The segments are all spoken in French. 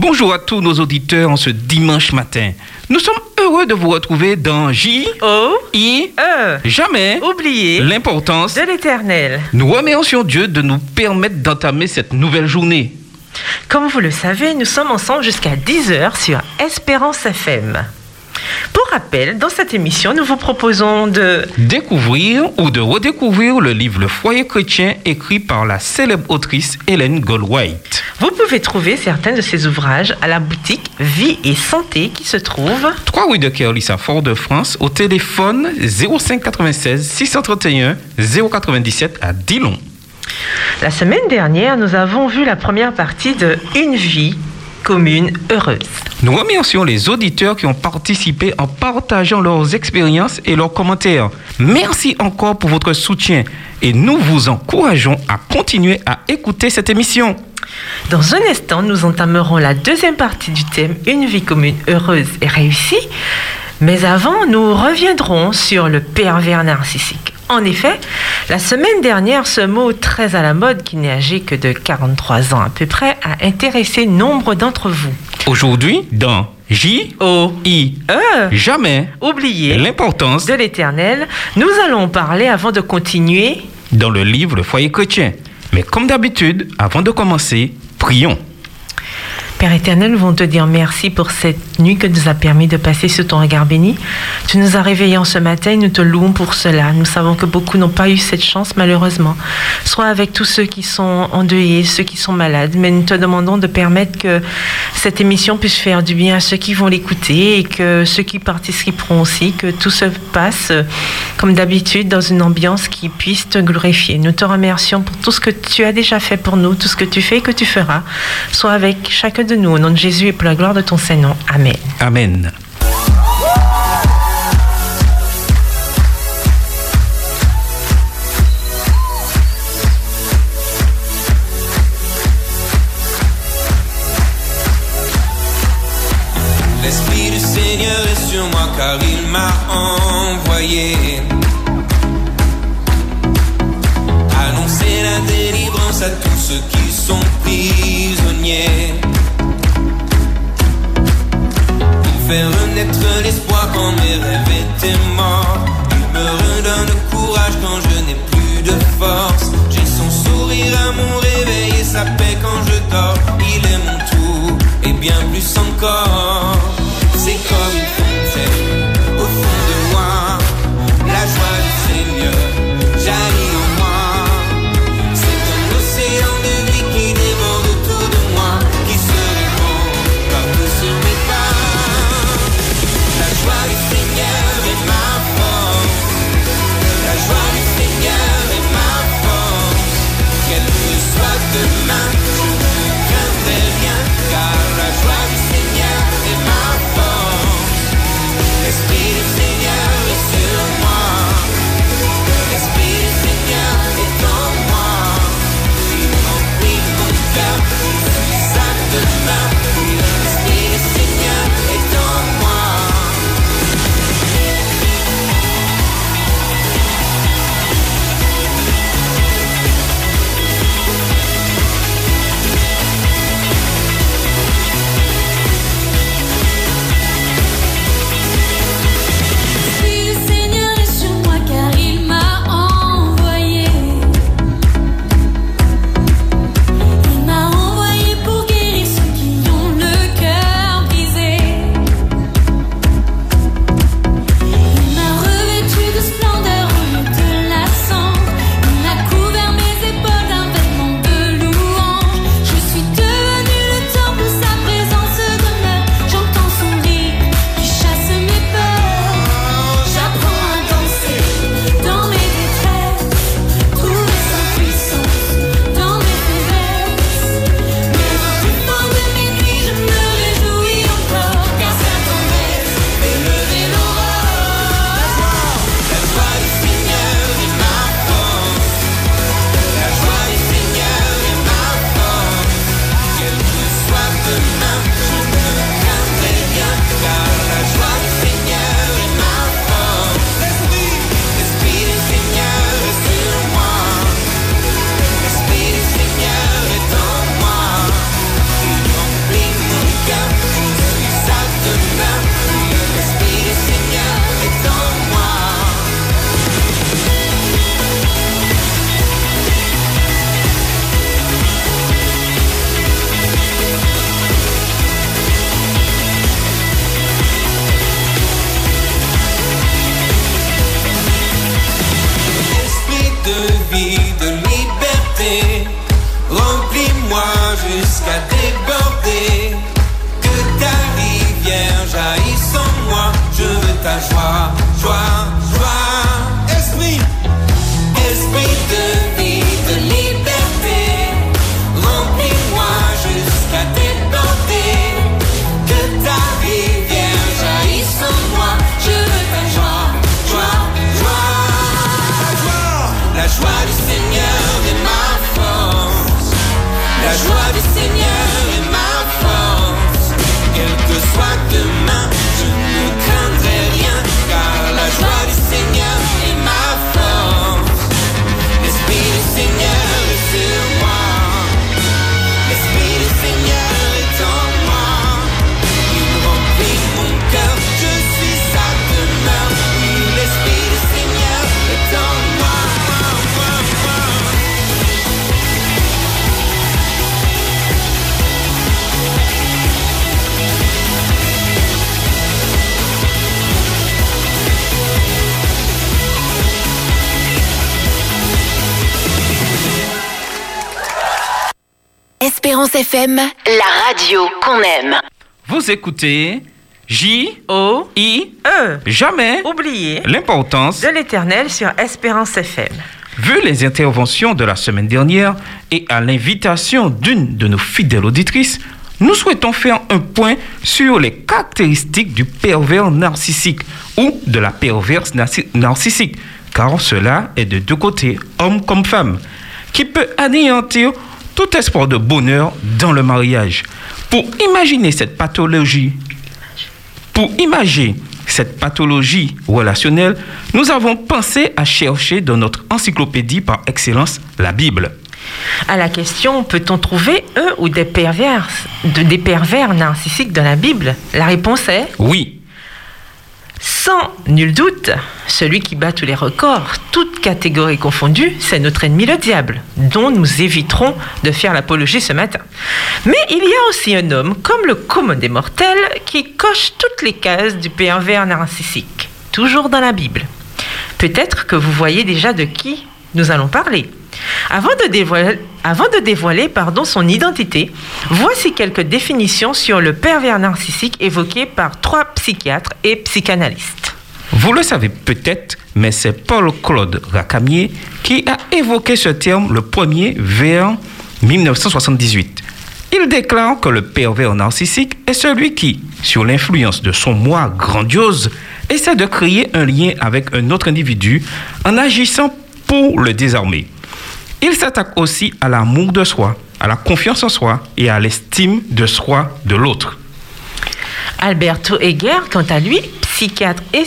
Bonjour à tous nos auditeurs en ce dimanche matin. Nous sommes heureux de vous retrouver dans J, O, I, E. jamais Oubliez l'importance. de l'éternel. Nous remercions Dieu de nous permettre d'entamer cette nouvelle journée. Comme vous le savez, nous sommes ensemble jusqu'à 10h sur Espérance FM. Pour rappel, dans cette émission, nous vous proposons de Découvrir ou de redécouvrir le livre Le foyer chrétien écrit par la célèbre autrice Hélène Goldwhite. Vous pouvez trouver certains de ces ouvrages à la boutique Vie et Santé qui se trouve 3 rue de Kerlis à Fort-de-France au téléphone 05 96 631 097 à Dillon. La semaine dernière, nous avons vu la première partie de Une vie commune heureuse. Nous remercions les auditeurs qui ont participé en partageant leurs expériences et leurs commentaires. Merci encore pour votre soutien et nous vous encourageons à continuer à écouter cette émission. Dans un instant, nous entamerons la deuxième partie du thème Une vie commune heureuse et réussie. Mais avant, nous reviendrons sur le pervers narcissique. En effet, la semaine dernière, ce mot très à la mode, qui n'est âgé que de 43 ans à peu près, a intéressé nombre d'entre vous. Aujourd'hui, dans J, I, euh, jamais oubliez l'importance de l'éternel, nous allons parler avant de continuer. dans le livre Le foyer chrétien. Mais comme d'habitude, avant de commencer, prions. Père éternel, nous voulons te dire merci pour cette nuit que nous a permis de passer sous ton regard béni. Tu nous as réveillés en ce matin et nous te louons pour cela. Nous savons que beaucoup n'ont pas eu cette chance, malheureusement. Sois avec tous ceux qui sont endeuillés, ceux qui sont malades, mais nous te demandons de permettre que cette émission puisse faire du bien à ceux qui vont l'écouter et que ceux qui participeront aussi, que tout se passe euh, comme d'habitude dans une ambiance qui puisse te glorifier. Nous te remercions pour tout ce que tu as déjà fait pour nous, tout ce que tu fais et que tu feras. Sois avec chacun de nous, au nom de Jésus et pour la gloire de ton Saint-Nom. Amen. Amen. L'Esprit du Seigneur est sur moi car il m'a envoyé. Annoncer la délivrance à tous ceux qui sont prisonniers. Fait renaître l'espoir quand mes rêves étaient morts. Il me redonne courage quand je n'ai plus de force. J'ai son sourire à mon réveil et sa paix quand je dors. Il est mon tout et bien plus encore. Vous écoutez J O I E. jamais Oubliez l'importance de l'éternel sur Espérance FM. Vu les interventions de la semaine dernière et à l'invitation d'une de nos fidèles auditrices, nous souhaitons faire un point sur les caractéristiques du pervers narcissique ou de la perverse narci- narcissique, car cela est de deux côtés, homme comme femme, qui peut anéantir tout espoir de bonheur dans le mariage. Pour imaginer cette pathologie pour imaginer cette pathologie relationnelle, nous avons pensé à chercher dans notre encyclopédie par excellence, la Bible. À la question peut-on trouver un ou des pervers, de- des pervers narcissiques dans la Bible? La réponse est Oui, sans nul doute, celui qui bat tous les records, toutes catégories confondues, c'est notre ennemi le diable, dont nous éviterons de faire l'apologie ce matin. Mais il y a aussi un homme, comme le commun des mortels, qui coche toutes les cases du pervers narcissique, toujours dans la Bible. Peut-être que vous voyez déjà de qui nous allons parler. Avant de dévoiler, son identité, voici quelques définitions sur le pervers narcissique évoquées par trois psychiatres et psychanalystes. vous le savez peut-être, mais c'est Paul-Claude Racamier qui a évoqué ce terme le premier vers 1978. Il déclare que le pervers narcissique est celui qui, sur l'influence de son moi grandiose, essaie de créer un lien avec un autre individu en agissant pour le désarmer. Il s'attaque aussi à l'amour de soi, à la confiance en soi et à l'estime de soi de l'autre. Alberto Heger, quant à lui, psychiatre et,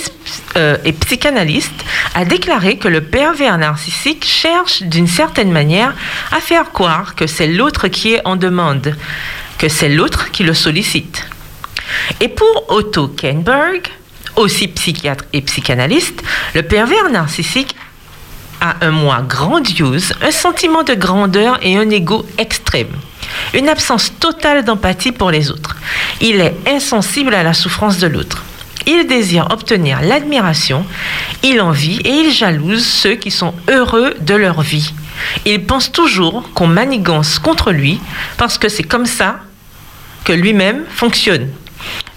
euh, et psychanalyste, a déclaré que le pervers narcissique cherche d'une certaine manière à faire croire que c'est l'autre qui est en demande, que c'est l'autre qui le sollicite. Et pour Otto Kenberg, aussi psychiatre et psychanalyste, le pervers narcissique un moi grandiose, un sentiment de grandeur et un ego extrême. Une absence totale d'empathie pour les autres. Il est insensible à la souffrance de l'autre. Il désire obtenir l'admiration, il envie et il jalouse ceux qui sont heureux de leur vie. Il pense toujours qu'on manigance contre lui parce que c'est comme ça que lui-même fonctionne.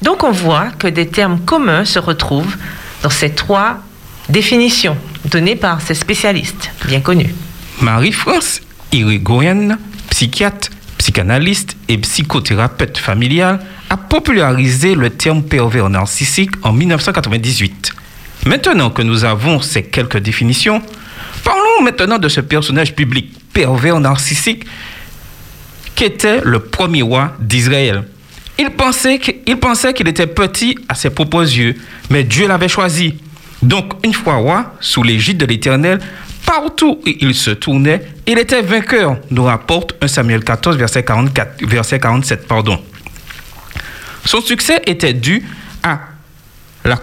Donc on voit que des termes communs se retrouvent dans ces trois définitions données par ces spécialistes bien connus. Marie-France Irigoyen, psychiatre, psychanalyste et psychothérapeute familial, a popularisé le terme pervers narcissique en 1998. Maintenant que nous avons ces quelques définitions, parlons maintenant de ce personnage public pervers narcissique qu'était le premier roi d'Israël. Il pensait qu'il était petit à ses propres yeux, mais Dieu l'avait choisi. Donc, une fois roi, sous l'égide de l'Éternel, partout où il se tournait, il était vainqueur, nous rapporte 1 Samuel 14, verset, 44, verset 47. Pardon. Son succès était dû à la,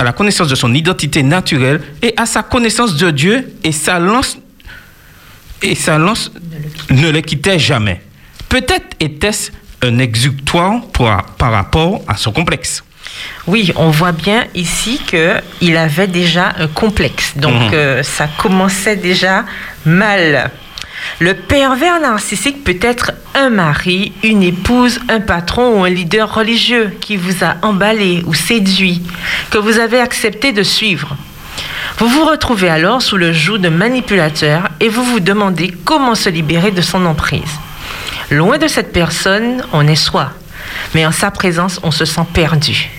la connaissance de son identité naturelle et à sa connaissance de Dieu et sa lance, et sa ne le quittait jamais. Peut-être était-ce un exutoire par rapport à son complexe. Oui, on voit bien ici qu'il avait déjà un complexe. Donc Mhm. euh, ça commençait déjà mal. Le pervers narcissique peut être un mari, une épouse, un patron ou un leader religieux qui vous a emballé ou séduit, que vous avez accepté de suivre. Vous vous retrouvez alors sous le joug de manipulateurs et vous vous demandez comment se libérer de son emprise. Loin de cette personne, on est soi, mais en sa présence, on se sent perdu.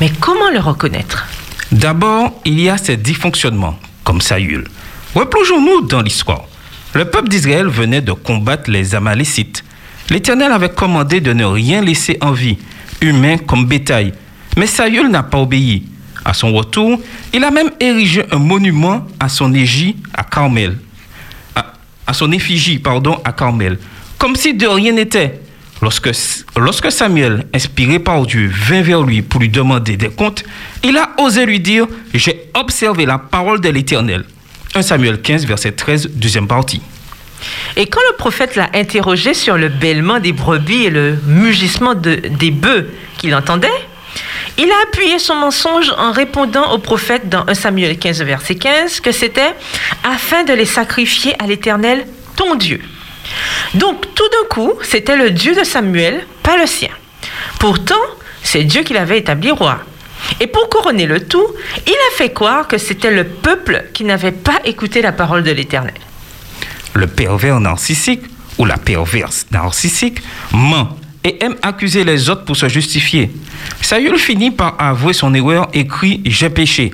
Mais comment le reconnaître? D'abord, il y a ces dysfonctionnements, comme Saül. Replongeons-nous dans l'histoire. Le peuple d'Israël venait de combattre les Amalécites. L'Éternel avait commandé de ne rien laisser en vie, humain comme bétail. Mais Saül n'a pas obéi. À son retour, il a même érigé un monument à son égie à Carmel. À, à son effigie, pardon, à Carmel. Comme si de rien n'était. Lorsque, lorsque Samuel, inspiré par Dieu, vint vers lui pour lui demander des comptes, il a osé lui dire J'ai observé la parole de l'Éternel. 1 Samuel 15, verset 13, deuxième partie. Et quand le prophète l'a interrogé sur le bêlement des brebis et le mugissement de- des bœufs qu'il entendait, il a appuyé son mensonge en répondant au prophète dans 1 Samuel 15, verset 15, que c'était afin de les sacrifier à l'Éternel, ton Dieu. Donc tout d'un coup, c'était le Dieu de Samuel, pas le sien. Pourtant, c'est Dieu qui l'avait établi roi. Et pour couronner le tout, il a fait croire que c'était le peuple qui n'avait pas écouté la parole de l'Éternel. Le pervers narcissique ou la perverse narcissique ment et aime accuser les autres pour se justifier. Saül finit par avouer son erreur et crie J'ai péché.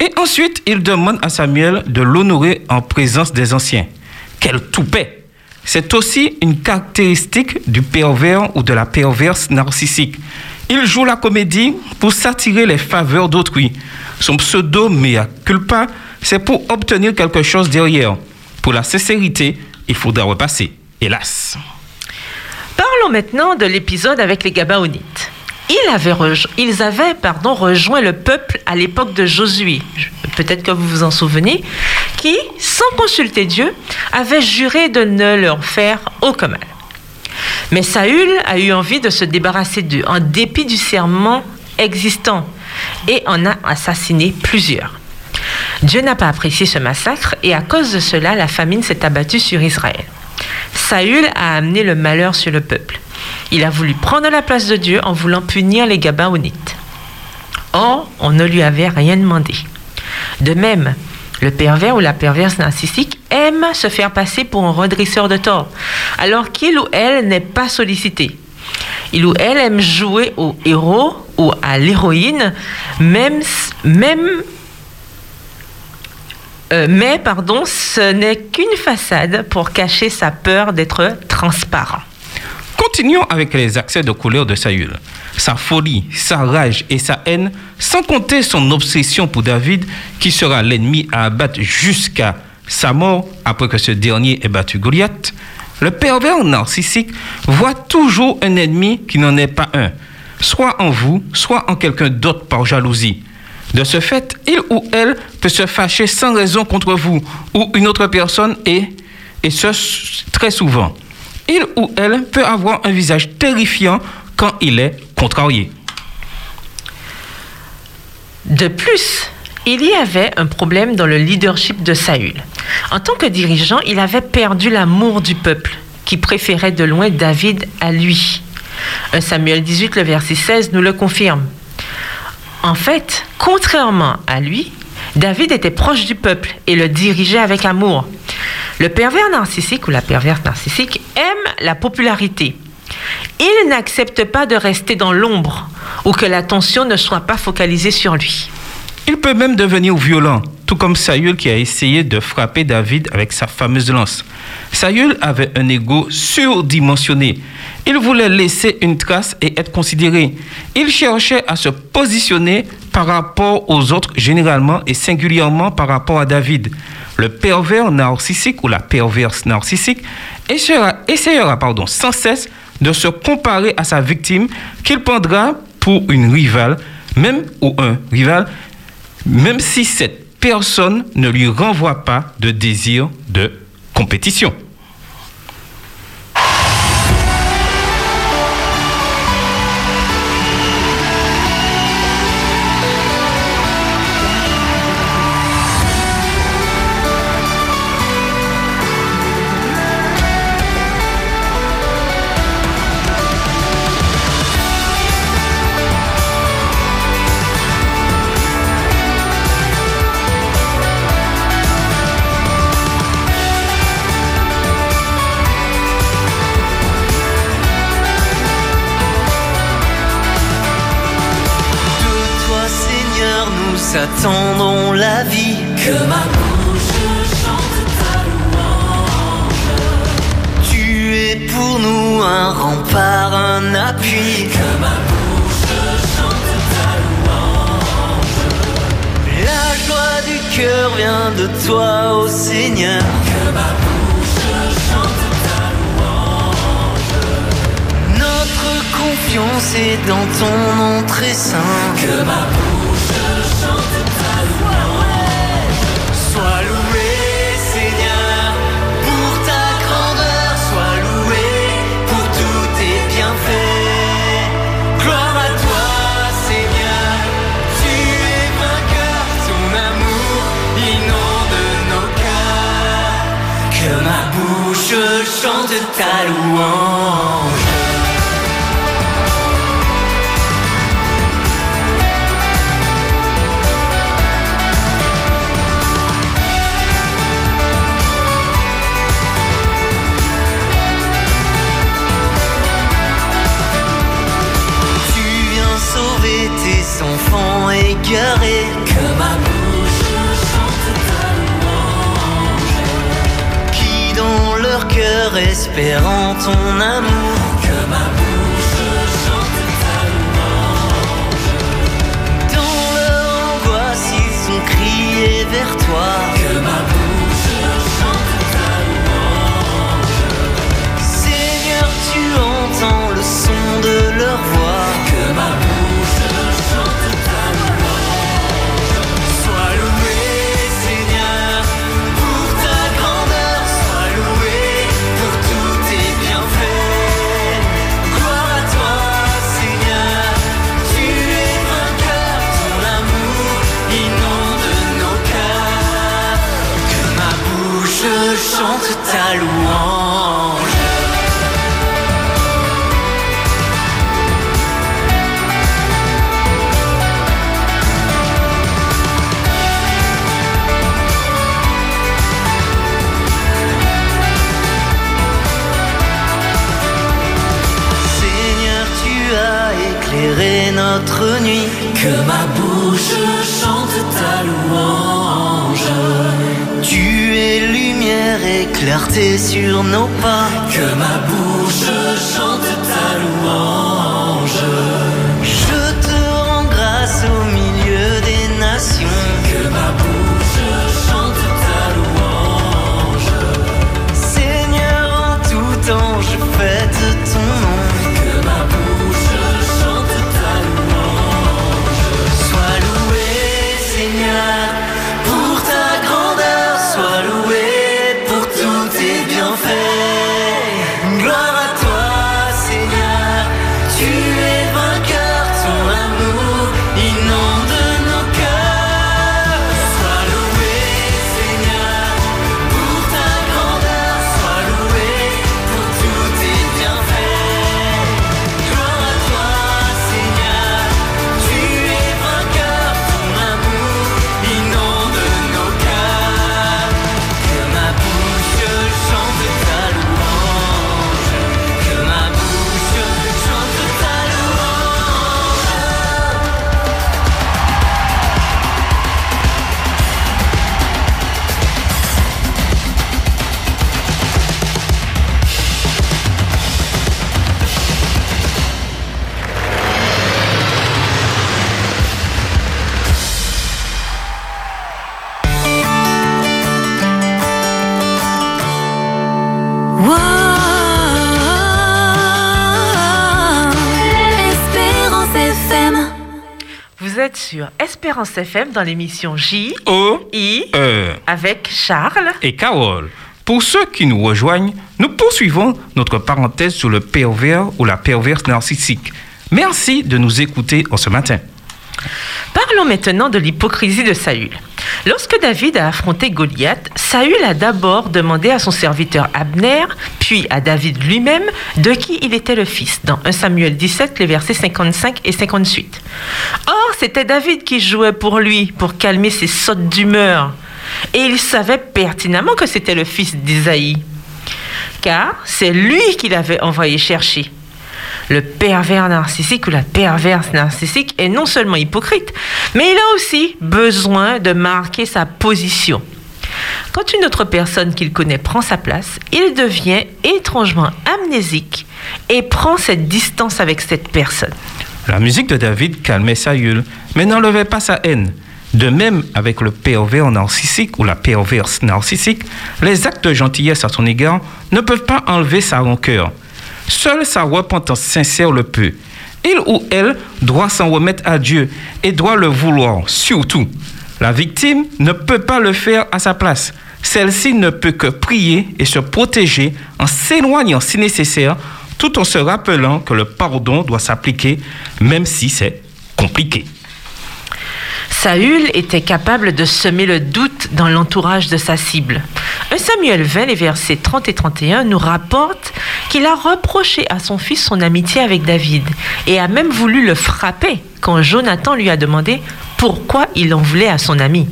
Et ensuite, il demande à Samuel de l'honorer en présence des anciens. Quel toupet C'est aussi une caractéristique du pervers ou de la perverse narcissique. Il joue la comédie pour s'attirer les faveurs d'autrui. Son pseudo mea culpa, c'est pour obtenir quelque chose derrière. Pour la sincérité, il faudra repasser. Hélas. Parlons maintenant de l'épisode avec les Gabaonites. Ils avaient, pardon, rejoint le peuple à l'époque de Josué, peut-être que vous vous en souvenez, qui, sans consulter Dieu, avait juré de ne leur faire aucun mal. Mais Saül a eu envie de se débarrasser d'eux en dépit du serment existant et en a assassiné plusieurs. Dieu n'a pas apprécié ce massacre et à cause de cela, la famine s'est abattue sur Israël. Saül a amené le malheur sur le peuple. Il a voulu prendre la place de Dieu en voulant punir les Gabaonites. Or, on ne lui avait rien demandé. De même, le pervers ou la perverse narcissique aime se faire passer pour un redresseur de tort, alors qu'il ou elle n'est pas sollicité. Il ou elle aime jouer au héros ou à l'héroïne, même, euh, mais, pardon, ce n'est qu'une façade pour cacher sa peur d'être transparent. Continuons avec les accès de colère de Saül. Sa folie, sa rage et sa haine, sans compter son obsession pour David, qui sera l'ennemi à abattre jusqu'à sa mort après que ce dernier ait battu Goliath. Le pervers narcissique voit toujours un ennemi qui n'en est pas un, soit en vous, soit en quelqu'un d'autre par jalousie. De ce fait, il ou elle peut se fâcher sans raison contre vous ou une autre personne et, et ce très souvent. Il ou elle peut avoir un visage terrifiant quand il est contrarié. De plus, il y avait un problème dans le leadership de Saül. En tant que dirigeant, il avait perdu l'amour du peuple, qui préférait de loin David à lui. 1 Samuel 18, le verset 16, nous le confirme. En fait, contrairement à lui, David était proche du peuple et le dirigeait avec amour. Le pervers narcissique ou la perverse narcissique aime la popularité. Il n'accepte pas de rester dans l'ombre ou que l'attention ne soit pas focalisée sur lui. Il peut même devenir violent, tout comme Saül qui a essayé de frapper David avec sa fameuse lance. Saül avait un ego surdimensionné. Il voulait laisser une trace et être considéré. Il cherchait à se positionner par rapport aux autres généralement et singulièrement par rapport à David. Le pervers narcissique ou la perverse narcissique pardon, sans cesse de se comparer à sa victime qu'il prendra pour une rivale, même ou un rival, même si cette personne ne lui renvoie pas de désir de compétition. Attendons la vie. Que ma bouche chante ta louange. Tu es pour nous un rempart, un appui. Que ma bouche chante ta louange. La joie du cœur vient de toi, ô Seigneur. Que ma bouche chante ta louange. Notre confiance est dans ton nom très saint. Que ma bouche bouche chante ta louange. Leur cœur espérant ton amour. Que ma bouche chante ta louange. Dans leur angoisse, ils ont crié vers toi. Que ma bouche chante ta louange. Seigneur, tu entends le son de leur voix. Que ma bouche ta louange. Seigneur, tu as éclairé notre nuit. Que ma bouche clarté sur nos pas. Que ma bouche êtes sur Espérance FM dans l'émission J, O, I, E avec Charles. et Carole. Pour ceux qui nous rejoignent, nous poursuivons notre parenthèse sur le pervers ou la perverse narcissique. Merci de nous écouter en ce matin. Parlons maintenant de l'hypocrisie de Saül. Lorsque David a affronté Goliath, Saül a d'abord demandé à son serviteur Abner, puis à David lui-même, de qui il était le fils, dans 1 Samuel 17, les versets 55 et 58. Or, c'était David qui jouait pour lui, pour calmer ses sautes d'humeur. Et il savait pertinemment que c'était le fils d'Isaïe, car c'est lui qu'il avait envoyé chercher. Le pervers narcissique ou la perverse narcissique est non seulement hypocrite, mais il a aussi besoin de marquer sa position. Quand une autre personne qu'il connaît prend sa place, il devient étrangement amnésique et prend cette distance avec cette personne. La musique de David calmait Saül, mais n'enlevait pas sa haine. De même, avec le pervers narcissique ou la perverse narcissique, les actes de gentillesse à son égard ne peuvent pas enlever sa rancœur. Seule sa repentance sincère le peut. Il ou elle doit s'en remettre à Dieu et doit le vouloir, surtout. La victime ne peut pas le faire à sa place. Celle-ci ne peut que prier et se protéger en s'éloignant si nécessaire, tout en se rappelant que le pardon doit s'appliquer, même si c'est compliqué. Saül était capable de semer le doute dans l'entourage de sa cible. 1 Samuel 20, les versets 30 et 31 nous rapporte qu'il a reproché à son fils son amitié avec David et a même voulu le frapper quand Jonathan lui a demandé pourquoi il en voulait à son ami.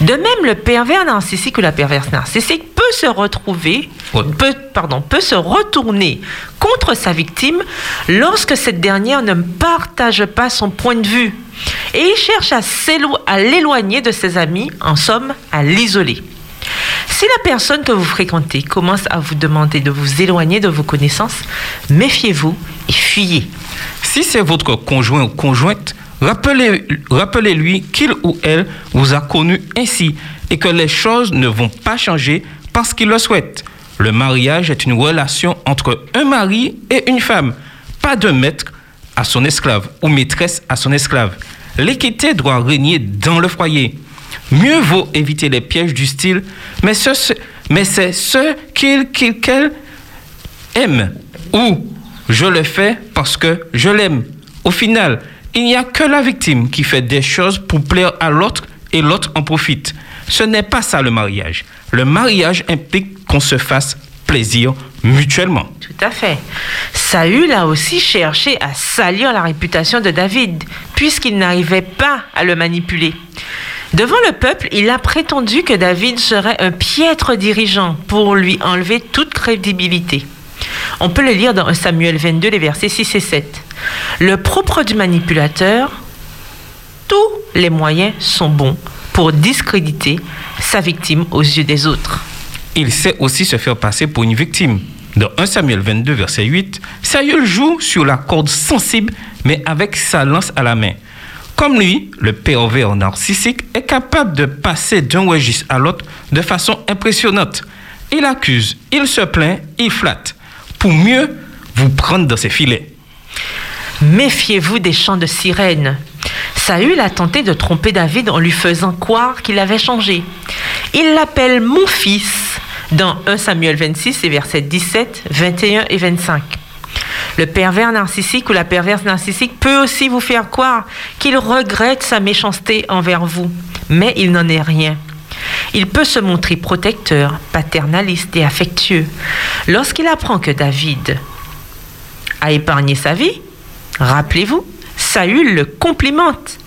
De même, le pervers narcissique ou la perverse narcissique peut se retrouver, Ouais. peut, pardon, peut se retourner contre sa victime lorsque cette dernière ne partage pas son point de vue et il cherche à l'éloigner de ses amis, en somme, à l'isoler. Si la personne que vous fréquentez commence à vous demander de vous éloigner de vos connaissances, méfiez-vous et fuyez. Si c'est votre conjoint ou conjointe, rappelez- rappelez-lui qu'il ou elle vous a connu ainsi et que les choses ne vont pas changer parce qu'il le souhaite. Le mariage est une relation entre un mari et une femme, pas de maître à son esclave ou maîtresse à son esclave. L'équité doit régner dans le foyer. Mieux vaut éviter les pièges du style, mais, ce- ce- mais c'est ce qu'il, qu'il, qu'elle aime ou je le fais parce que je l'aime. Au final, il n'y a que la victime qui fait des choses pour plaire à l'autre et l'autre en profite. Ce n'est pas ça le mariage. Le mariage implique qu'on se fasse plaisir mutuellement. Tout à fait. Saül a aussi cherché à salir la réputation de David, puisqu'il n'arrivait pas à le manipuler. Devant le peuple, il a prétendu que David serait un piètre dirigeant pour lui enlever toute crédibilité. On peut le lire dans 1 Samuel 22, les versets 6 et 7. Le propre du manipulateur, tous les moyens sont bons pour discréditer sa victime aux yeux des autres. Il sait aussi se faire passer pour une victime. Dans 1 Samuel 22, verset 8, Saül joue sur la corde sensible, mais avec sa lance à la main. Comme lui, le pervers narcissique est capable de passer d'un registre à l'autre de façon impressionnante. Il accuse, il se plaint, il flatte, pour mieux vous prendre dans ses filets. Méfiez-vous des chants de sirènes. Saül a tenté de tromper David en lui faisant croire qu'il avait changé. Il l'appelle mon fils dans 1 Samuel 26 et versets 17, 21 et 25. Le pervers narcissique ou la perverse narcissique peut aussi vous faire croire qu'il regrette sa méchanceté envers vous, mais il n'en est rien. Il peut se montrer protecteur, paternaliste et affectueux. Lorsqu'il apprend que David a épargné sa vie, rappelez-vous, Saül le complimente.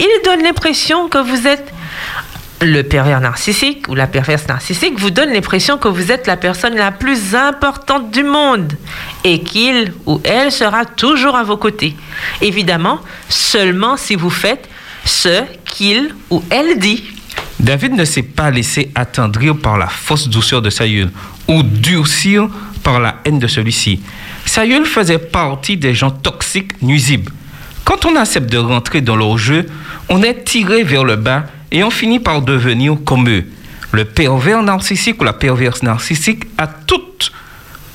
Il donne l'impression que vous êtes le pervers narcissique ou la perverse narcissique vous donne l'impression que vous êtes la personne la plus importante du monde et qu'il ou elle sera toujours à vos côtés. Évidemment, seulement si vous faites ce qu'il ou elle dit. David ne s'est pas laissé attendrir par la fausse douceur de Saül ou durcir par la haine de celui-ci. Saül faisait partie des gens toxiques nuisibles. Quand on accepte de rentrer dans leur jeu, on est tiré vers le bas et on finit par devenir comme eux. Le pervers narcissique ou la perverse narcissique a toutes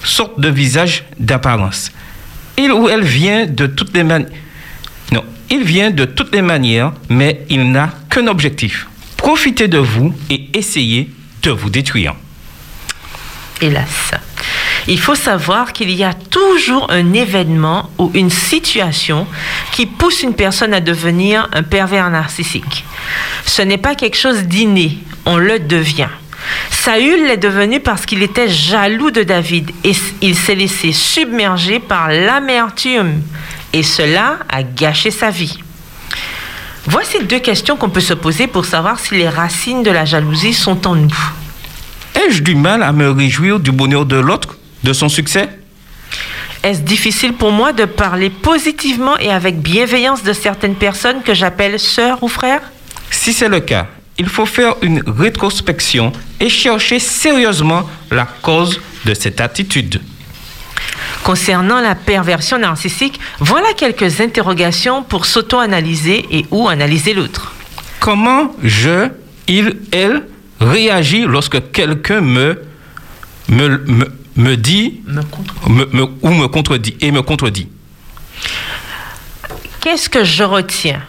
sortes de visages d'apparence. Il ou elle vient de toutes les manières. Non, il vient de toutes les manières, mais il n'a qu'un objectif. Profiter de vous et essayer de vous détruire. Hélas. Il faut savoir qu'il y a toujours un événement ou une situation qui pousse une personne à devenir un pervers narcissique. Ce n'est pas quelque chose d'inné, on le devient. Saül l'est devenu parce qu'il était jaloux de David et il s'est laissé submerger par l'amertume et cela a gâché sa vie. Voici deux questions qu'on peut se poser pour savoir si les racines de la jalousie sont en nous. Ai-je du mal à me réjouir du bonheur de l'autre, de son succès? Est-ce difficile pour moi de parler positivement et avec bienveillance de certaines personnes que j'appelle sœurs ou frères? Si c'est le cas, il faut faire une rétrospection et chercher sérieusement la cause de cette attitude. Concernant la perversion narcissique, voilà quelques interrogations pour s'auto-analyser et ou analyser l'autre. Comment je, il, elle réagit lorsque quelqu'un me, me, me, me dit Me contre- me- me- ou me contredit et me contredit. Qu'est-ce que je retiens?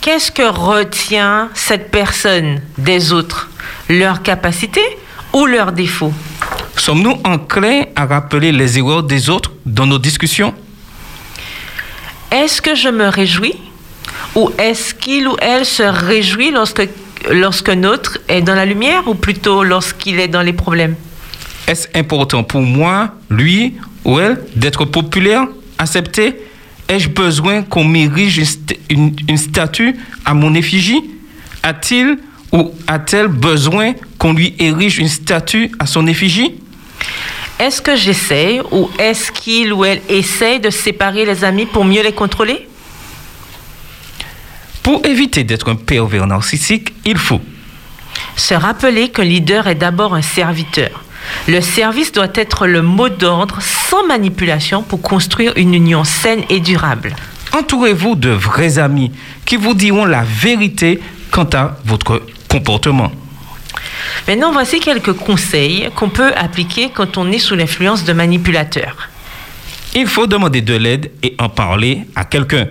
Qu'est-ce que retient cette personne des autres? Leurs capacités ou leurs défauts? Sommes-nous enclins à rappeler les erreurs des autres dans nos discussions? Est-ce que je me réjouis? Ou est-ce qu'il ou elle se réjouit lorsque lorsqu'un autre est dans la lumière ou plutôt lorsqu'il est dans les problèmes? Est-ce important pour moi, lui ou elle, d'être populaire, accepté? Ai-je besoin qu'on m'érige une, st- une- une statue à mon effigie? A-t-il ou a-t-elle besoin qu'on lui érige une statue à son effigie? Est-ce que j'essaye ou est-ce qu'il ou elle essaye de séparer les amis pour mieux les contrôler? Pour éviter d'être un pervers narcissique, il faut Se rappeler qu'un leader est d'abord un serviteur. Le service doit être le mot d'ordre sans manipulation pour construire une union saine et durable. Entourez-vous de vrais amis qui vous diront la vérité quant à votre comportement. Maintenant, voici quelques conseils qu'on peut appliquer quand on est sous l'influence de manipulateurs. Il faut demander de l'aide et en parler à quelqu'un.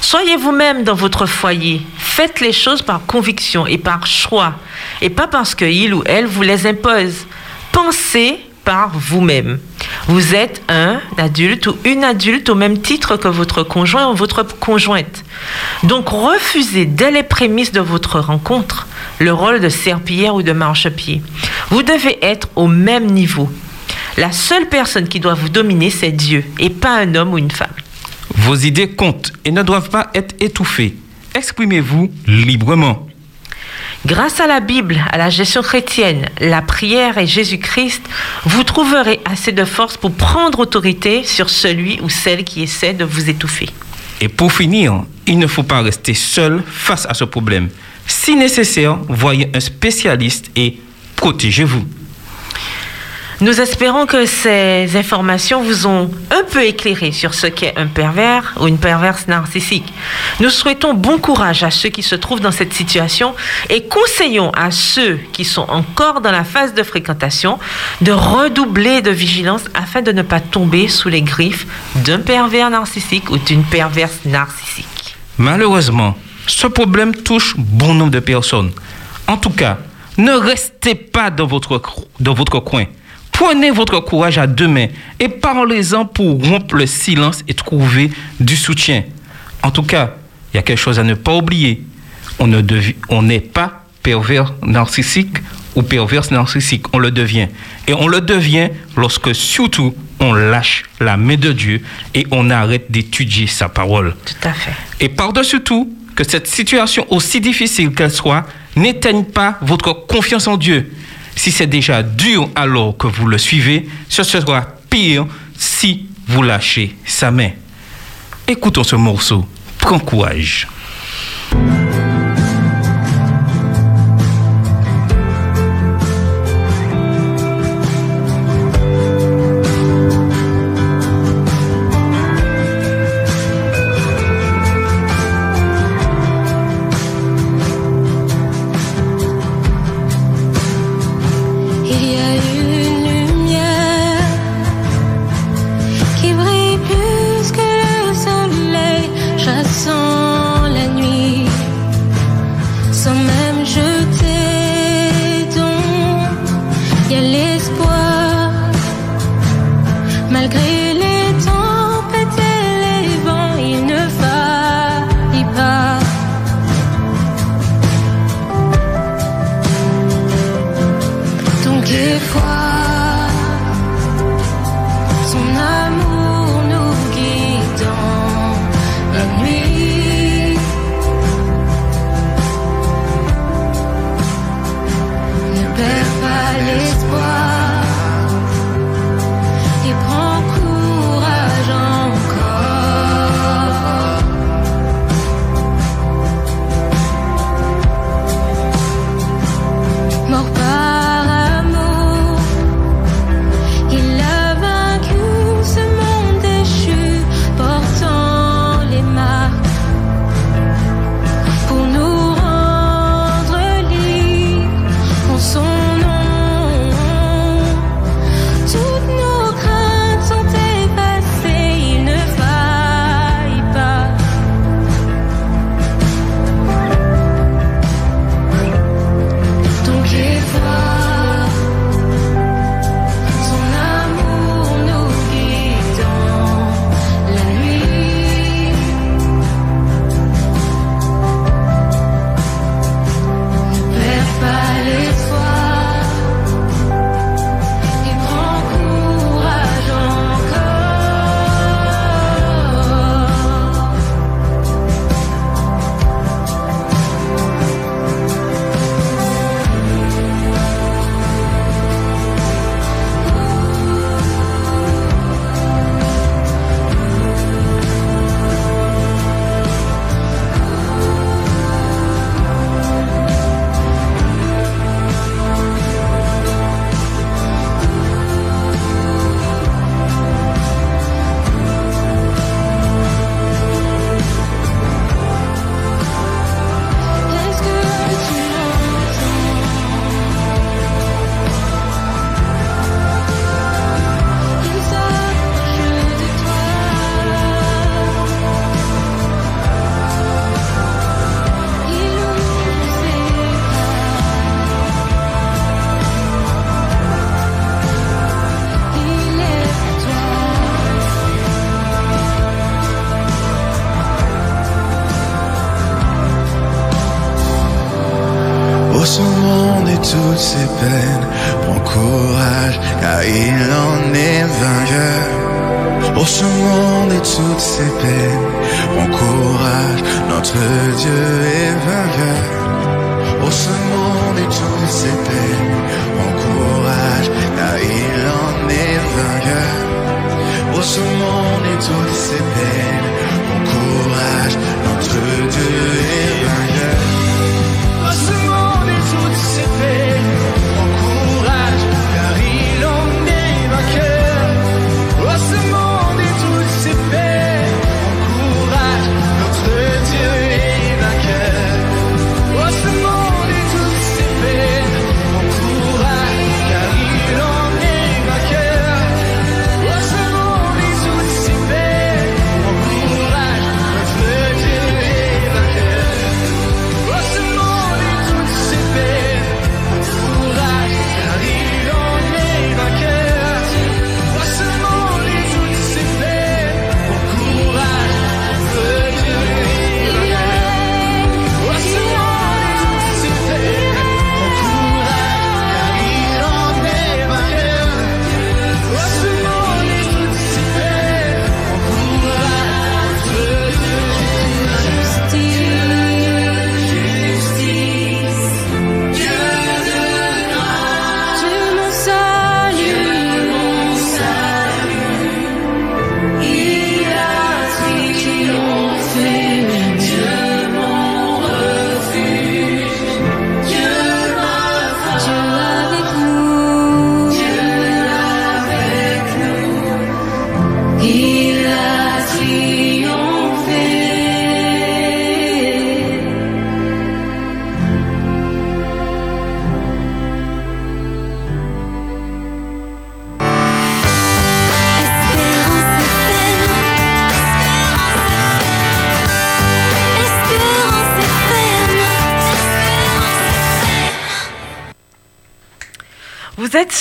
Soyez vous-même dans votre foyer. Faites les choses par conviction et par choix, et pas parce que il ou elle vous les impose. Pensez par vous-même. Vous êtes un adulte ou une adulte au même titre que votre conjoint ou votre conjointe. Donc refusez dès les prémices de votre rencontre le rôle de serpillière ou de marchepied. Vous devez être au même niveau. La seule personne qui doit vous dominer, c'est Dieu, et pas un homme ou une femme. Vos idées comptent et ne doivent pas être étouffées. Exprimez-vous librement. Grâce à la Bible, à la gestion chrétienne, la prière et Jésus-Christ, vous trouverez assez de force pour prendre autorité sur celui ou celle qui essaie de vous étouffer. Et pour finir, il ne faut pas rester seul face à ce problème. Si nécessaire, voyez un spécialiste et protégez-vous. Nous espérons que ces informations vous ont un peu éclairé sur ce qu'est un pervers ou une perverse narcissique. Nous souhaitons bon courage à ceux qui se trouvent dans cette situation et conseillons à ceux qui sont encore dans la phase de fréquentation de redoubler de vigilance afin de ne pas tomber sous les griffes d'un pervers narcissique ou d'une perverse narcissique. Malheureusement, ce problème touche bon nombre de personnes. En tout cas, ne restez pas dans votre, dans votre coin. Prenez votre courage à deux mains et parlez-en pour rompre le silence et trouver du soutien. En tout cas, il y a quelque chose à ne pas oublier. On ne on n'est pas pervers narcissique ou perverse narcissique. On le devient. Et on le devient lorsque surtout on lâche la main de Dieu et on arrête d'étudier sa parole. Tout à fait. Et par-dessus tout, que cette situation, aussi difficile qu'elle soit, n'éteigne pas votre confiance en Dieu. Si c'est déjà dur alors que vous le suivez, ce sera pire si vous lâchez sa main. Écoutons ce morceau. Prends courage.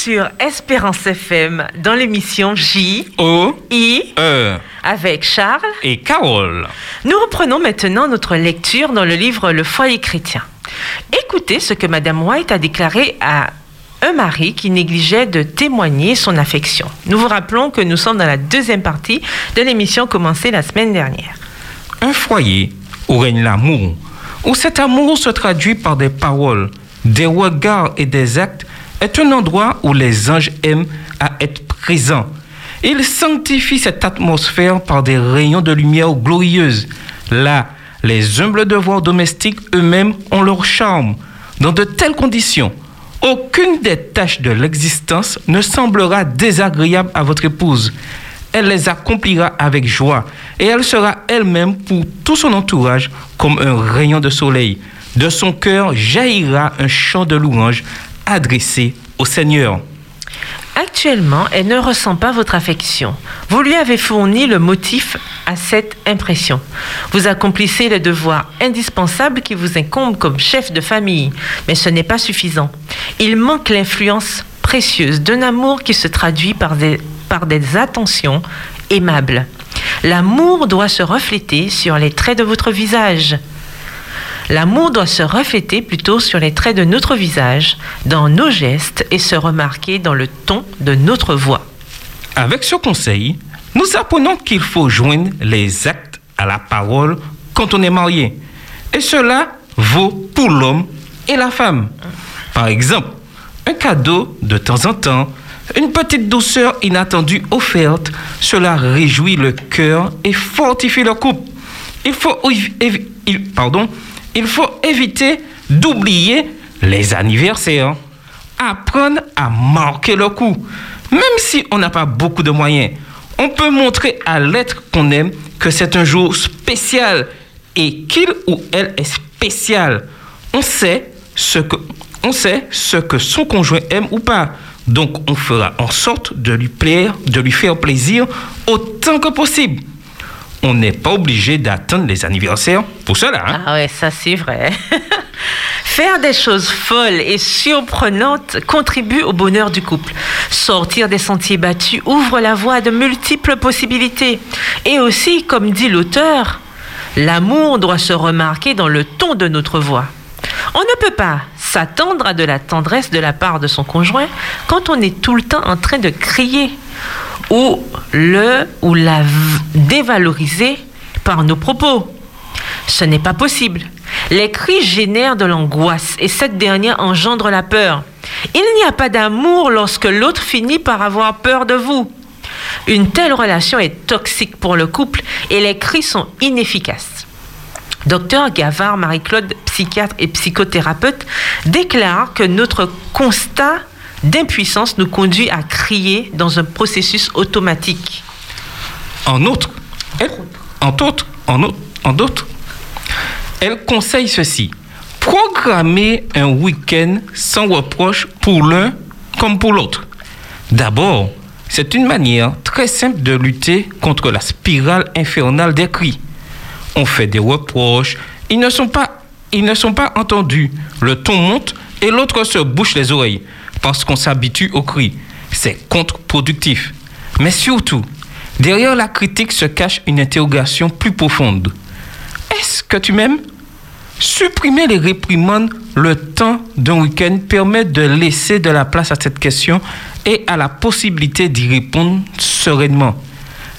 Sur Espérance FM dans l'émission J, O, I, E avec Charles. et Carole. Nous reprenons maintenant notre lecture dans le livre Le foyer chrétien. Écoutez ce que Madame White a déclaré à un mari qui négligeait de témoigner son affection. Nous vous rappelons que nous sommes dans la deuxième partie de l'émission commencée la semaine dernière. Un foyer où règne l'amour, où cet amour se traduit par des paroles, des regards et des actes, est un endroit où les anges aiment à être présents. Ils sanctifient cette atmosphère par des rayons de lumière glorieuse. Là, les humbles devoirs domestiques eux-mêmes ont leur charme. Dans de telles conditions, aucune des tâches de l'existence ne semblera désagréable à votre épouse. Elle les accomplira avec joie et elle sera elle-même pour tout son entourage comme un rayon de soleil. De son cœur jaillira un chant de louange adressé au Seigneur. Actuellement, elle ne ressent pas votre affection. Vous lui avez fourni le motif à cette impression. Vous accomplissez les devoirs indispensables qui vous incombent comme chef de famille, mais ce n'est pas suffisant. Il manque l'influence précieuse d'un amour qui se traduit par des, par des attentions aimables. L'amour doit se refléter sur les traits de votre visage. L'amour doit se refléter plutôt sur les traits de notre visage, dans nos gestes et se remarquer dans le ton de notre voix. Avec ce conseil, nous apprenons qu'il faut joindre les actes à la parole quand on est marié. Et cela vaut pour l'homme et la femme. Par exemple, un cadeau de temps en temps, une petite douceur inattendue offerte, cela réjouit le cœur et fortifie le couple. Il faut, pardon, il faut éviter d'oublier les anniversaires. Apprendre à marquer le coup. Même si on n'a pas beaucoup de moyens, on peut montrer à l'être qu'on aime que c'est un jour spécial et qu'il ou elle est spécial. On sait ce que, on sait ce que son conjoint aime ou pas. Donc on fera en sorte de lui plaire, de lui faire plaisir autant que possible. On n'est pas obligé d'attendre les anniversaires pour cela. hein. Ah ouais, ça c'est vrai. Faire des choses folles et surprenantes contribue au bonheur du couple. Sortir des sentiers battus ouvre la voie à de multiples possibilités. Et aussi, comme dit l'auteur, l'amour doit se remarquer dans le ton de notre voix. On ne peut pas s'attendre à de la tendresse de la part de son conjoint quand on est tout le temps en train de crier ou le ou la dévaloriser par nos propos. Ce n'est pas possible. Les cris génèrent de l'angoisse et cette dernière engendre la peur. Il n'y a pas d'amour lorsque l'autre finit par avoir peur de vous. Une telle relation est toxique pour le couple et les cris sont inefficaces. Docteur Gavard Marie-Claude, psychiatre et psychothérapeute, déclare que notre constat d'impuissance nous conduit à crier dans un processus automatique. En outre, elle, en en en elle conseille ceci. Programmer un week-end sans reproche pour l'un comme pour l'autre. D'abord, c'est une manière très simple de lutter contre la spirale infernale des cris. On fait des reproches, ils ne sont pas, ils ne sont pas entendus. Le ton monte et l'autre se bouche les oreilles parce qu'on s'habitue aux cris. C'est contre-productif. Mais surtout, derrière la critique se cache une interrogation plus profonde. Est-ce que tu m'aimes? Supprimer les réprimandes le temps d'un week-end permet de laisser de la place à cette question et à la possibilité d'y répondre sereinement.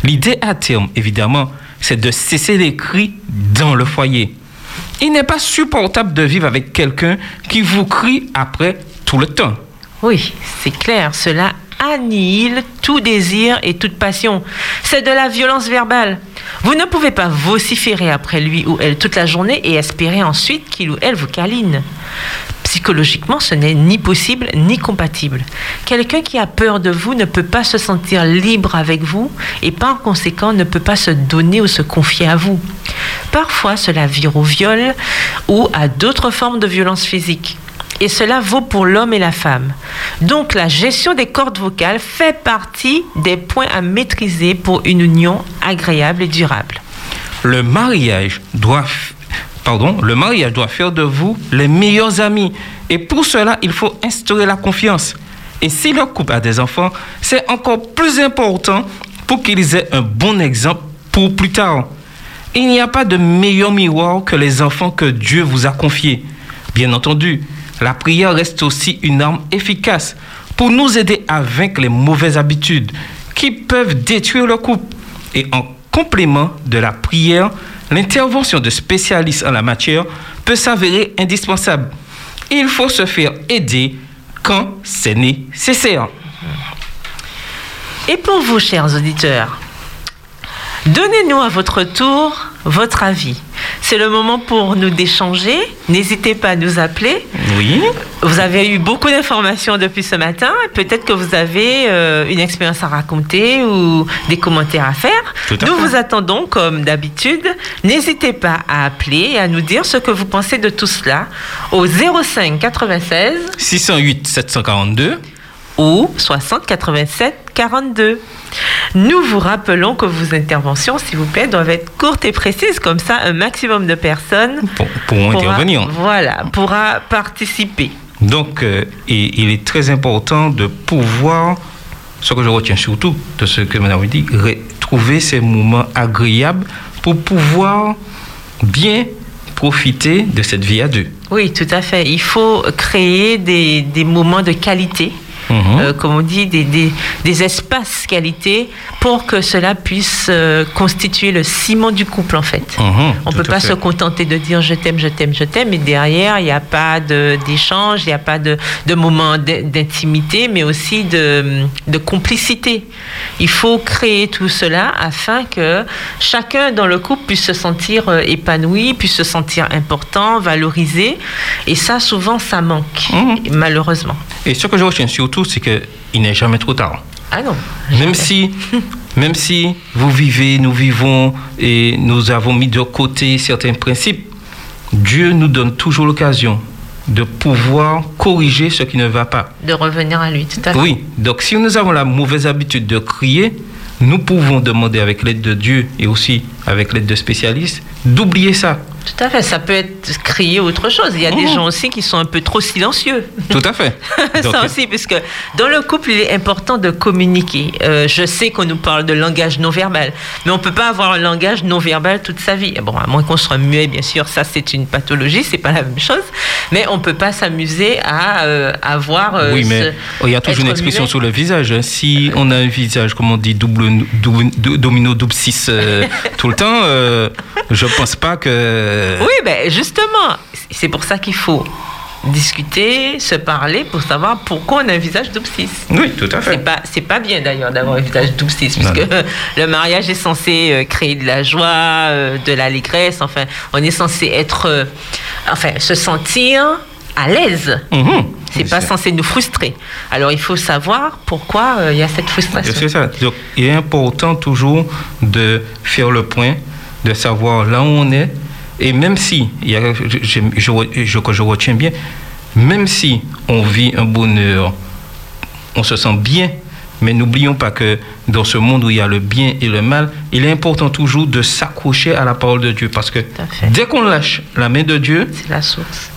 L'idée à terme, évidemment, c'est de cesser les cris dans le foyer. Il n'est pas supportable de vivre avec quelqu'un qui vous crie après tout le temps. Oui, c'est clair, cela annihile tout désir et toute passion. C'est de la violence verbale. Vous ne pouvez pas vociférer après lui ou elle toute la journée et espérer ensuite qu'il ou elle vous câline. Psychologiquement, ce n'est ni possible ni compatible. Quelqu'un qui a peur de vous ne peut pas se sentir libre avec vous et par conséquent ne peut pas se donner ou se confier à vous. Parfois, cela vire au viol ou à d'autres formes de violence physique. Et cela vaut pour l'homme et la femme. Donc la gestion des cordes vocales fait partie des points à maîtriser pour une union agréable et durable. Le mariage doit, pardon, le mariage doit faire de vous les meilleurs amis. Et pour cela, il faut instaurer la confiance. Et si le couple a des enfants, c'est encore plus important pour qu'ils aient un bon exemple pour plus tard. Il n'y a pas de meilleur miroir que les enfants que Dieu vous a confiés. Bien entendu, la prière reste aussi une arme efficace pour nous aider à vaincre les mauvaises habitudes qui peuvent détruire le couple. Et en complément de la prière, l'intervention de spécialistes en la matière peut s'avérer indispensable. Il faut se faire aider quand c'est nécessaire. Et pour vous, chers auditeurs, donnez-nous à votre tour votre avis. C'est le moment pour nous d'échanger. N'hésitez pas à nous appeler. Oui. Vous avez eu beaucoup d'informations depuis ce matin. Peut-être que vous avez euh, une expérience à raconter ou des commentaires à faire. Tout à nous fait. vous attendons comme d'habitude. N'hésitez pas à appeler et à nous dire ce que vous pensez de tout cela au 05 96 608 742. Ou 60 87 42. Nous vous rappelons que vos interventions, s'il vous plaît, doivent être courtes et précises, comme ça un maximum de personnes Pour, pourront pourra, intervenir. voilà, pourra participer. Donc, euh, et- il est très important de pouvoir, ce que je retiens surtout de ce que Madame dit, trouver ces moments agréables pour pouvoir bien profiter de cette vie à deux. Oui, tout à fait. Il faut créer des, des moments de qualité. Mhm. euh, comme on dit, des, des- des espaces qualité pour que cela puisse euh, constituer le ciment du couple en fait. Mhm, On tout peut pas fait. se contenter de dire je t'aime, je t'aime, je t'aime, et derrière il n'y a pas de- d'échange, il n'y a pas de, de moment d'in- d'intimité, mais aussi de, de complicité. Il faut créer tout cela afin que chacun dans le couple puisse se sentir euh, épanoui, puisse se sentir important, valorisé, et ça souvent ça manque, Mhm. malheureusement. Et ce que je retiens surtout, c'est qu'il n'est jamais trop tard. Ah non. Même si, même si vous vivez, nous vivons et nous avons mis de côté certains principes, Dieu nous donne toujours l'occasion de pouvoir corriger ce qui ne va pas. De revenir à lui, tout à fait. Oui, donc si nous avons la mauvaise habitude de crier, nous pouvons demander avec l'aide de Dieu et aussi avec l'aide de spécialistes d'oublier ça Tout à fait, ça peut être crier autre chose. Il y a des Mhm. gens aussi qui sont un peu trop silencieux. Tout à fait. Donc, ça aussi, parce que dans le couple, il est important de communiquer. Euh, je sais qu'on nous parle de langage non verbal, mais on peut pas avoir un langage non verbal toute sa vie. Bon, à moins qu'on soit muet, bien sûr, ça c'est une pathologie, c'est pas la même chose. Mais on peut pas s'amuser à euh, avoir. euh, oui, mais ce- il y a toujours une expression muet. sur le visage. hein. Si on a un visage, comme on dit, double, double- do- domino double 6 tout le temps, je pense pas que. Oui, ben justement, c'est pour ça qu'il faut discuter, se parler pour savoir pourquoi on a un visage 6. Oui, tout à C'est fait. pas, c'est pas bien d'ailleurs d'avoir un visage double 6, Non, puisque le mariage est censé euh, créer de la joie, euh, de l'allégresse, enfin, on est censé être, euh, enfin, se sentir à l'aise. Mhm. C'est pas censé nous frustrer. Alors il faut savoir pourquoi euh, il y a cette frustration. C'est ça. Donc, il est important toujours de faire le point, de savoir là où on est. Et même si, il y a, je, je, je- je- que je retiens bien, même si on vit un bonheur, on se sent bien, mais n'oublions pas que dans ce monde où il y a le bien et le mal, il est important toujours de s'accrocher à la parole de Dieu. Parce que dès qu'on lâche la main de Dieu, C'est la source.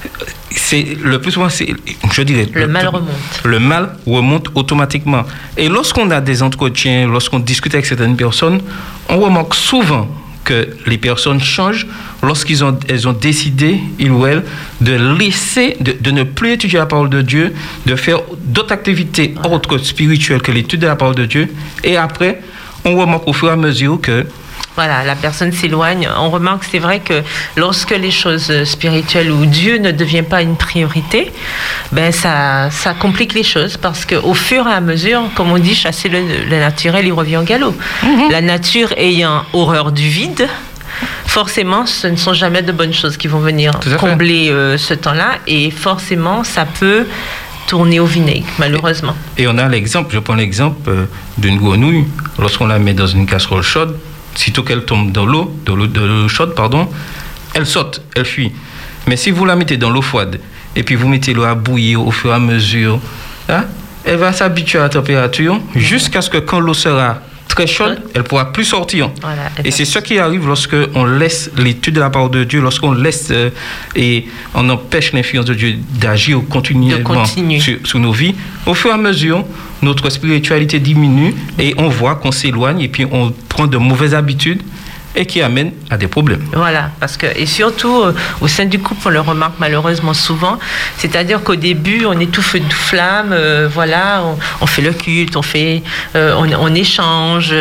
c'est le plus souvent, c'est, je dirais, Le mal plus- remonte. Le mal remonte automatiquement. Et lorsqu'on a des entretiens, lorsqu'on discute avec certaines personnes, on remarque souvent que les personnes changent lorsqu'ils ont, elles ont décidé, ils ou elles, de laisser, de, de ne plus étudier la parole de Dieu, de faire d'autres activités autres spirituelles que l'étude de la parole de Dieu. Et après, on remarque au fur et à mesure que Voilà, la personne s'éloigne. On remarque, c'est vrai que lorsque les choses spirituelles ou Dieu ne devient pas une priorité, ben ça, ça complique les choses parce qu'au fur et à mesure, comme on dit, chasser le, le naturel, il revient au galop. La nature ayant horreur du vide, forcément, ce ne sont jamais de bonnes choses qui vont venir combler euh, ce temps-là et forcément, ça peut tourner au vinaigre, malheureusement. Et on a l'exemple, je prends l'exemple euh, d'une grenouille. Lorsqu'on la met dans une casserole chaude, sitôt qu'elle tombe dans l'eau, dans l'eau de l'eau chaude, pardon, elle saute, elle fuit. Mais si vous la mettez dans l'eau froide et puis vous mettez l'eau à bouillir au fur et à mesure, hein, elle va s'habituer à la température jusqu'à ce que quand l'eau sera très chaude, elle pourra plus sortir. Voilà, Et c'est ce qui arrive lorsque on laisse l'étude de la parole de Dieu, lorsqu'on laisse euh, et on empêche l'influence de Dieu d'agir continuellement continuer. sur, sur nos vies. Au fur et à mesure, notre spiritualité diminue et on voit qu'on s'éloigne et puis on prend de mauvaises habitudes et qui amènent à des problèmes. Voilà, parce que, et surtout euh, au sein du couple, on le remarque malheureusement souvent, c'est-à-dire qu'au début, on est tout feu de flamme, euh, voilà, on, fait le culte, on fait, euh, on, échange,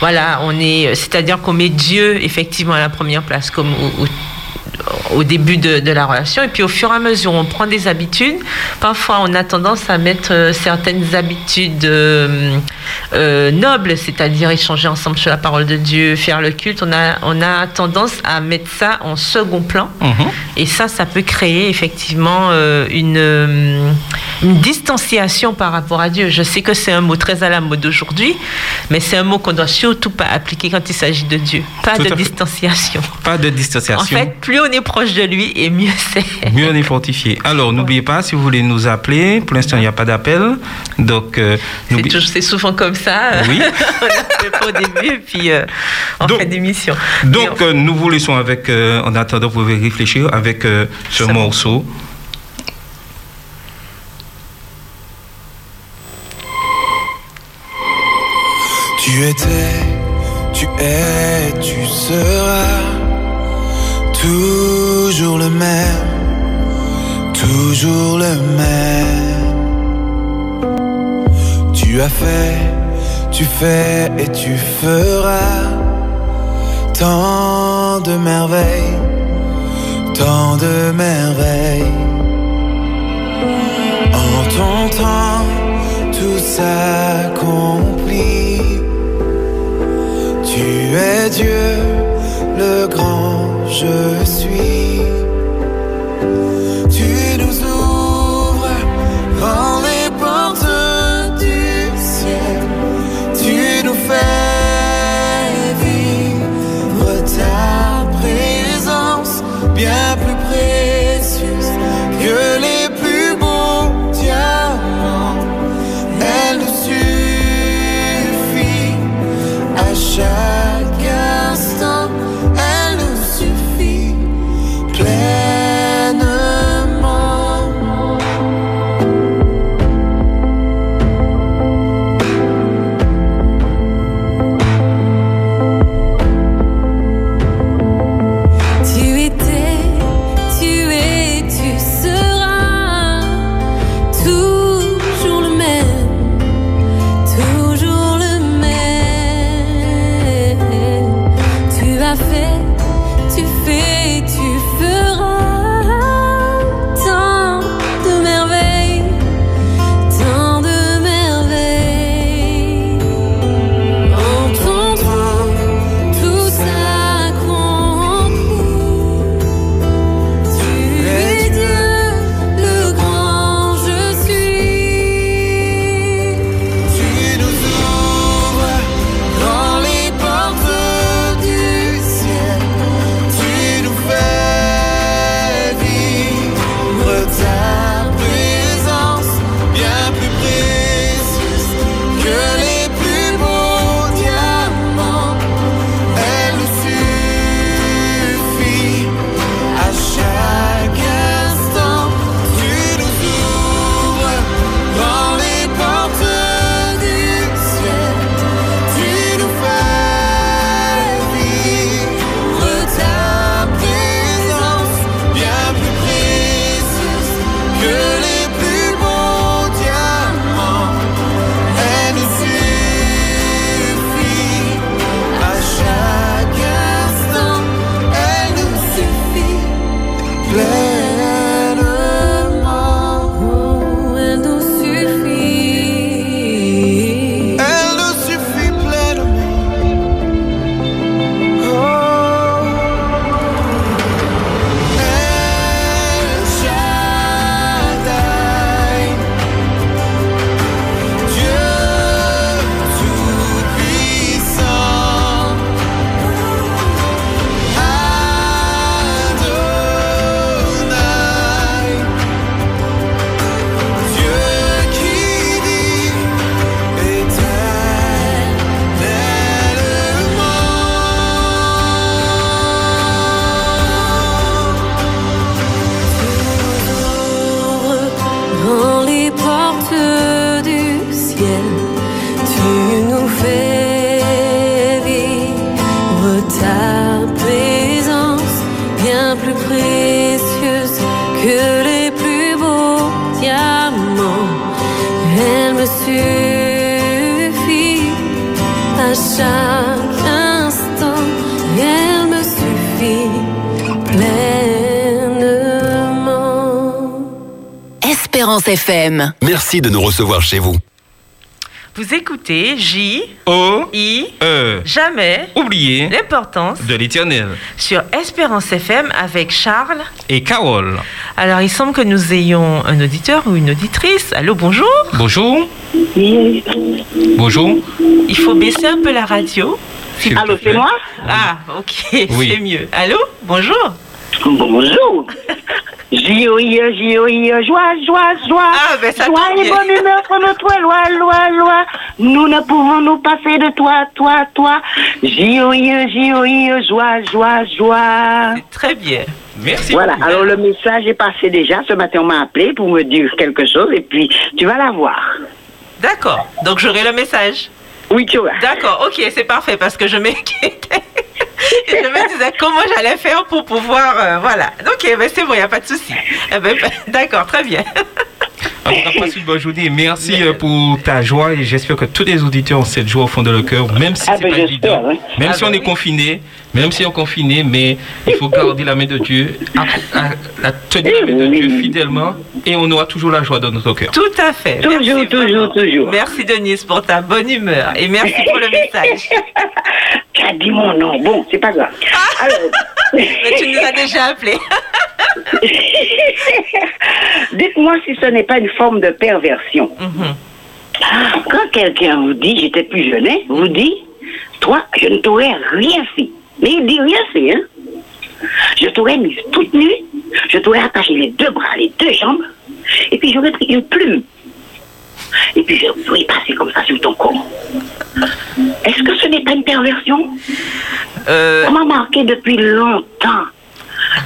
voilà, on est, c'est-à-dire qu'on met Dieu effectivement à la première place, comme au, au- au début de, de la relation. Et puis au fur et à mesure, on prend des habitudes. Parfois, on a tendance à mettre euh, certaines habitudes euh, euh, nobles, c'est-à-dire échanger ensemble sur la parole de Dieu, faire le culte. On a, on a tendance à mettre ça en second plan. Mhm. Et ça, ça peut créer effectivement euh, une, une distanciation par rapport à Dieu. Je sais que c'est un mot très à la mode aujourd'hui, mais c'est un mot qu'on doit surtout pas appliquer quand il s'agit de Dieu. Pas Tout de fait. distanciation. Pas de distanciation. En fait, plus on est proche de lui, et mieux c'est. Mieux on est fortifié. Alors, n'oubliez pas, si vous voulez nous appeler, pour l'instant, il n'y a pas d'appel. Donc, euh, C'est n'oublie- toujours- c'est souvent comme ça. Oui. on pas au début, et puis euh, on Donc- fait des missions. Donc, on- euh, nous vous laissons avec, euh, en attendant, vous pouvez réfléchir avec euh, ce Ça. morceau. Tu étais, tu es, tu seras toujours le même, toujours le même. Tu as fait, tu fais et tu feras tant de merveilles, tant de merveilles. En ton temps, tout s'accomplit. Tu es Dieu, le grand je suis. Tu nous ouvres grand FM. Merci de nous recevoir chez vous. Vous écoutez J, O, I, E. jamais Oubliez l'importance de l'éternel. sur Espérance FM avec Charles. Et Carole. Alors, il semble que nous ayons un auditeur ou une auditrice. Allô, bonjour. Bonjour. Bonjour. Il faut baisser un peu la radio. Allô, c'est moi Ah, ok, Oui. c'est mieux. Allô, bonjour. Bonjour. J-O-I-E, J-O-I-E, joie, joie, joie. Ah, ben, ça joie et bonne humeur comme toi, loi, loi, loi. Nous ne pouvons nous passer de toi, toi, toi. J-O-I-E, J-O-I-E, joie, joie, joie. Très bien. Merci. Voilà, beaucoup. alors le message est passé déjà. Ce matin, on m'a appelé pour me dire quelque chose et puis tu vas la voir. D'accord. Donc, j'aurai le message. Oui, tu vas. D'accord, ok, c'est parfait parce que je m'inquiétais. Je me disais comment j'allais faire pour pouvoir. euh, voilà. Ok, ben c'est bon, il n'y a pas de souci. Eh ben, D'accord, très bien. En tout cas, passe une bonne journée. Merci euh, pour ta joie et j'espère que tous les auditeurs ont cette joie au fond de leur cœur, même si Ah c'est ben, pas évident, oui. même Ah si ben on est confiné, même si on est confiné, mais il faut garder la main de Dieu, à, à- à tenir la main de Dieu fidèlement et on aura toujours la joie dans notre cœur. Tout à fait. Toujours, Merci toujours, vraiment. toujours. Merci Denise pour ta bonne humeur et merci pour le message. Tu as dit mon nom? Bon, c'est pas grave. Ah. Alors. Mais tu nous as déjà appelé. Dites-moi si ce n'est pas une forme de perversion. Mhm. Quand quelqu'un vous dit, j'étais plus jeune, hein, vous dit, toi, je ne t'aurais rien fait. Mais il dit rien fait, hein. Je t'aurais mise toute nue, je t'aurais attaché les deux bras, les deux jambes, et puis j'aurais pris une plume. Et puis je j'aurais passé comme ça sur ton corps. Est-ce que ce n'est pas une perversion? Euh, Ça m'a marqué depuis longtemps.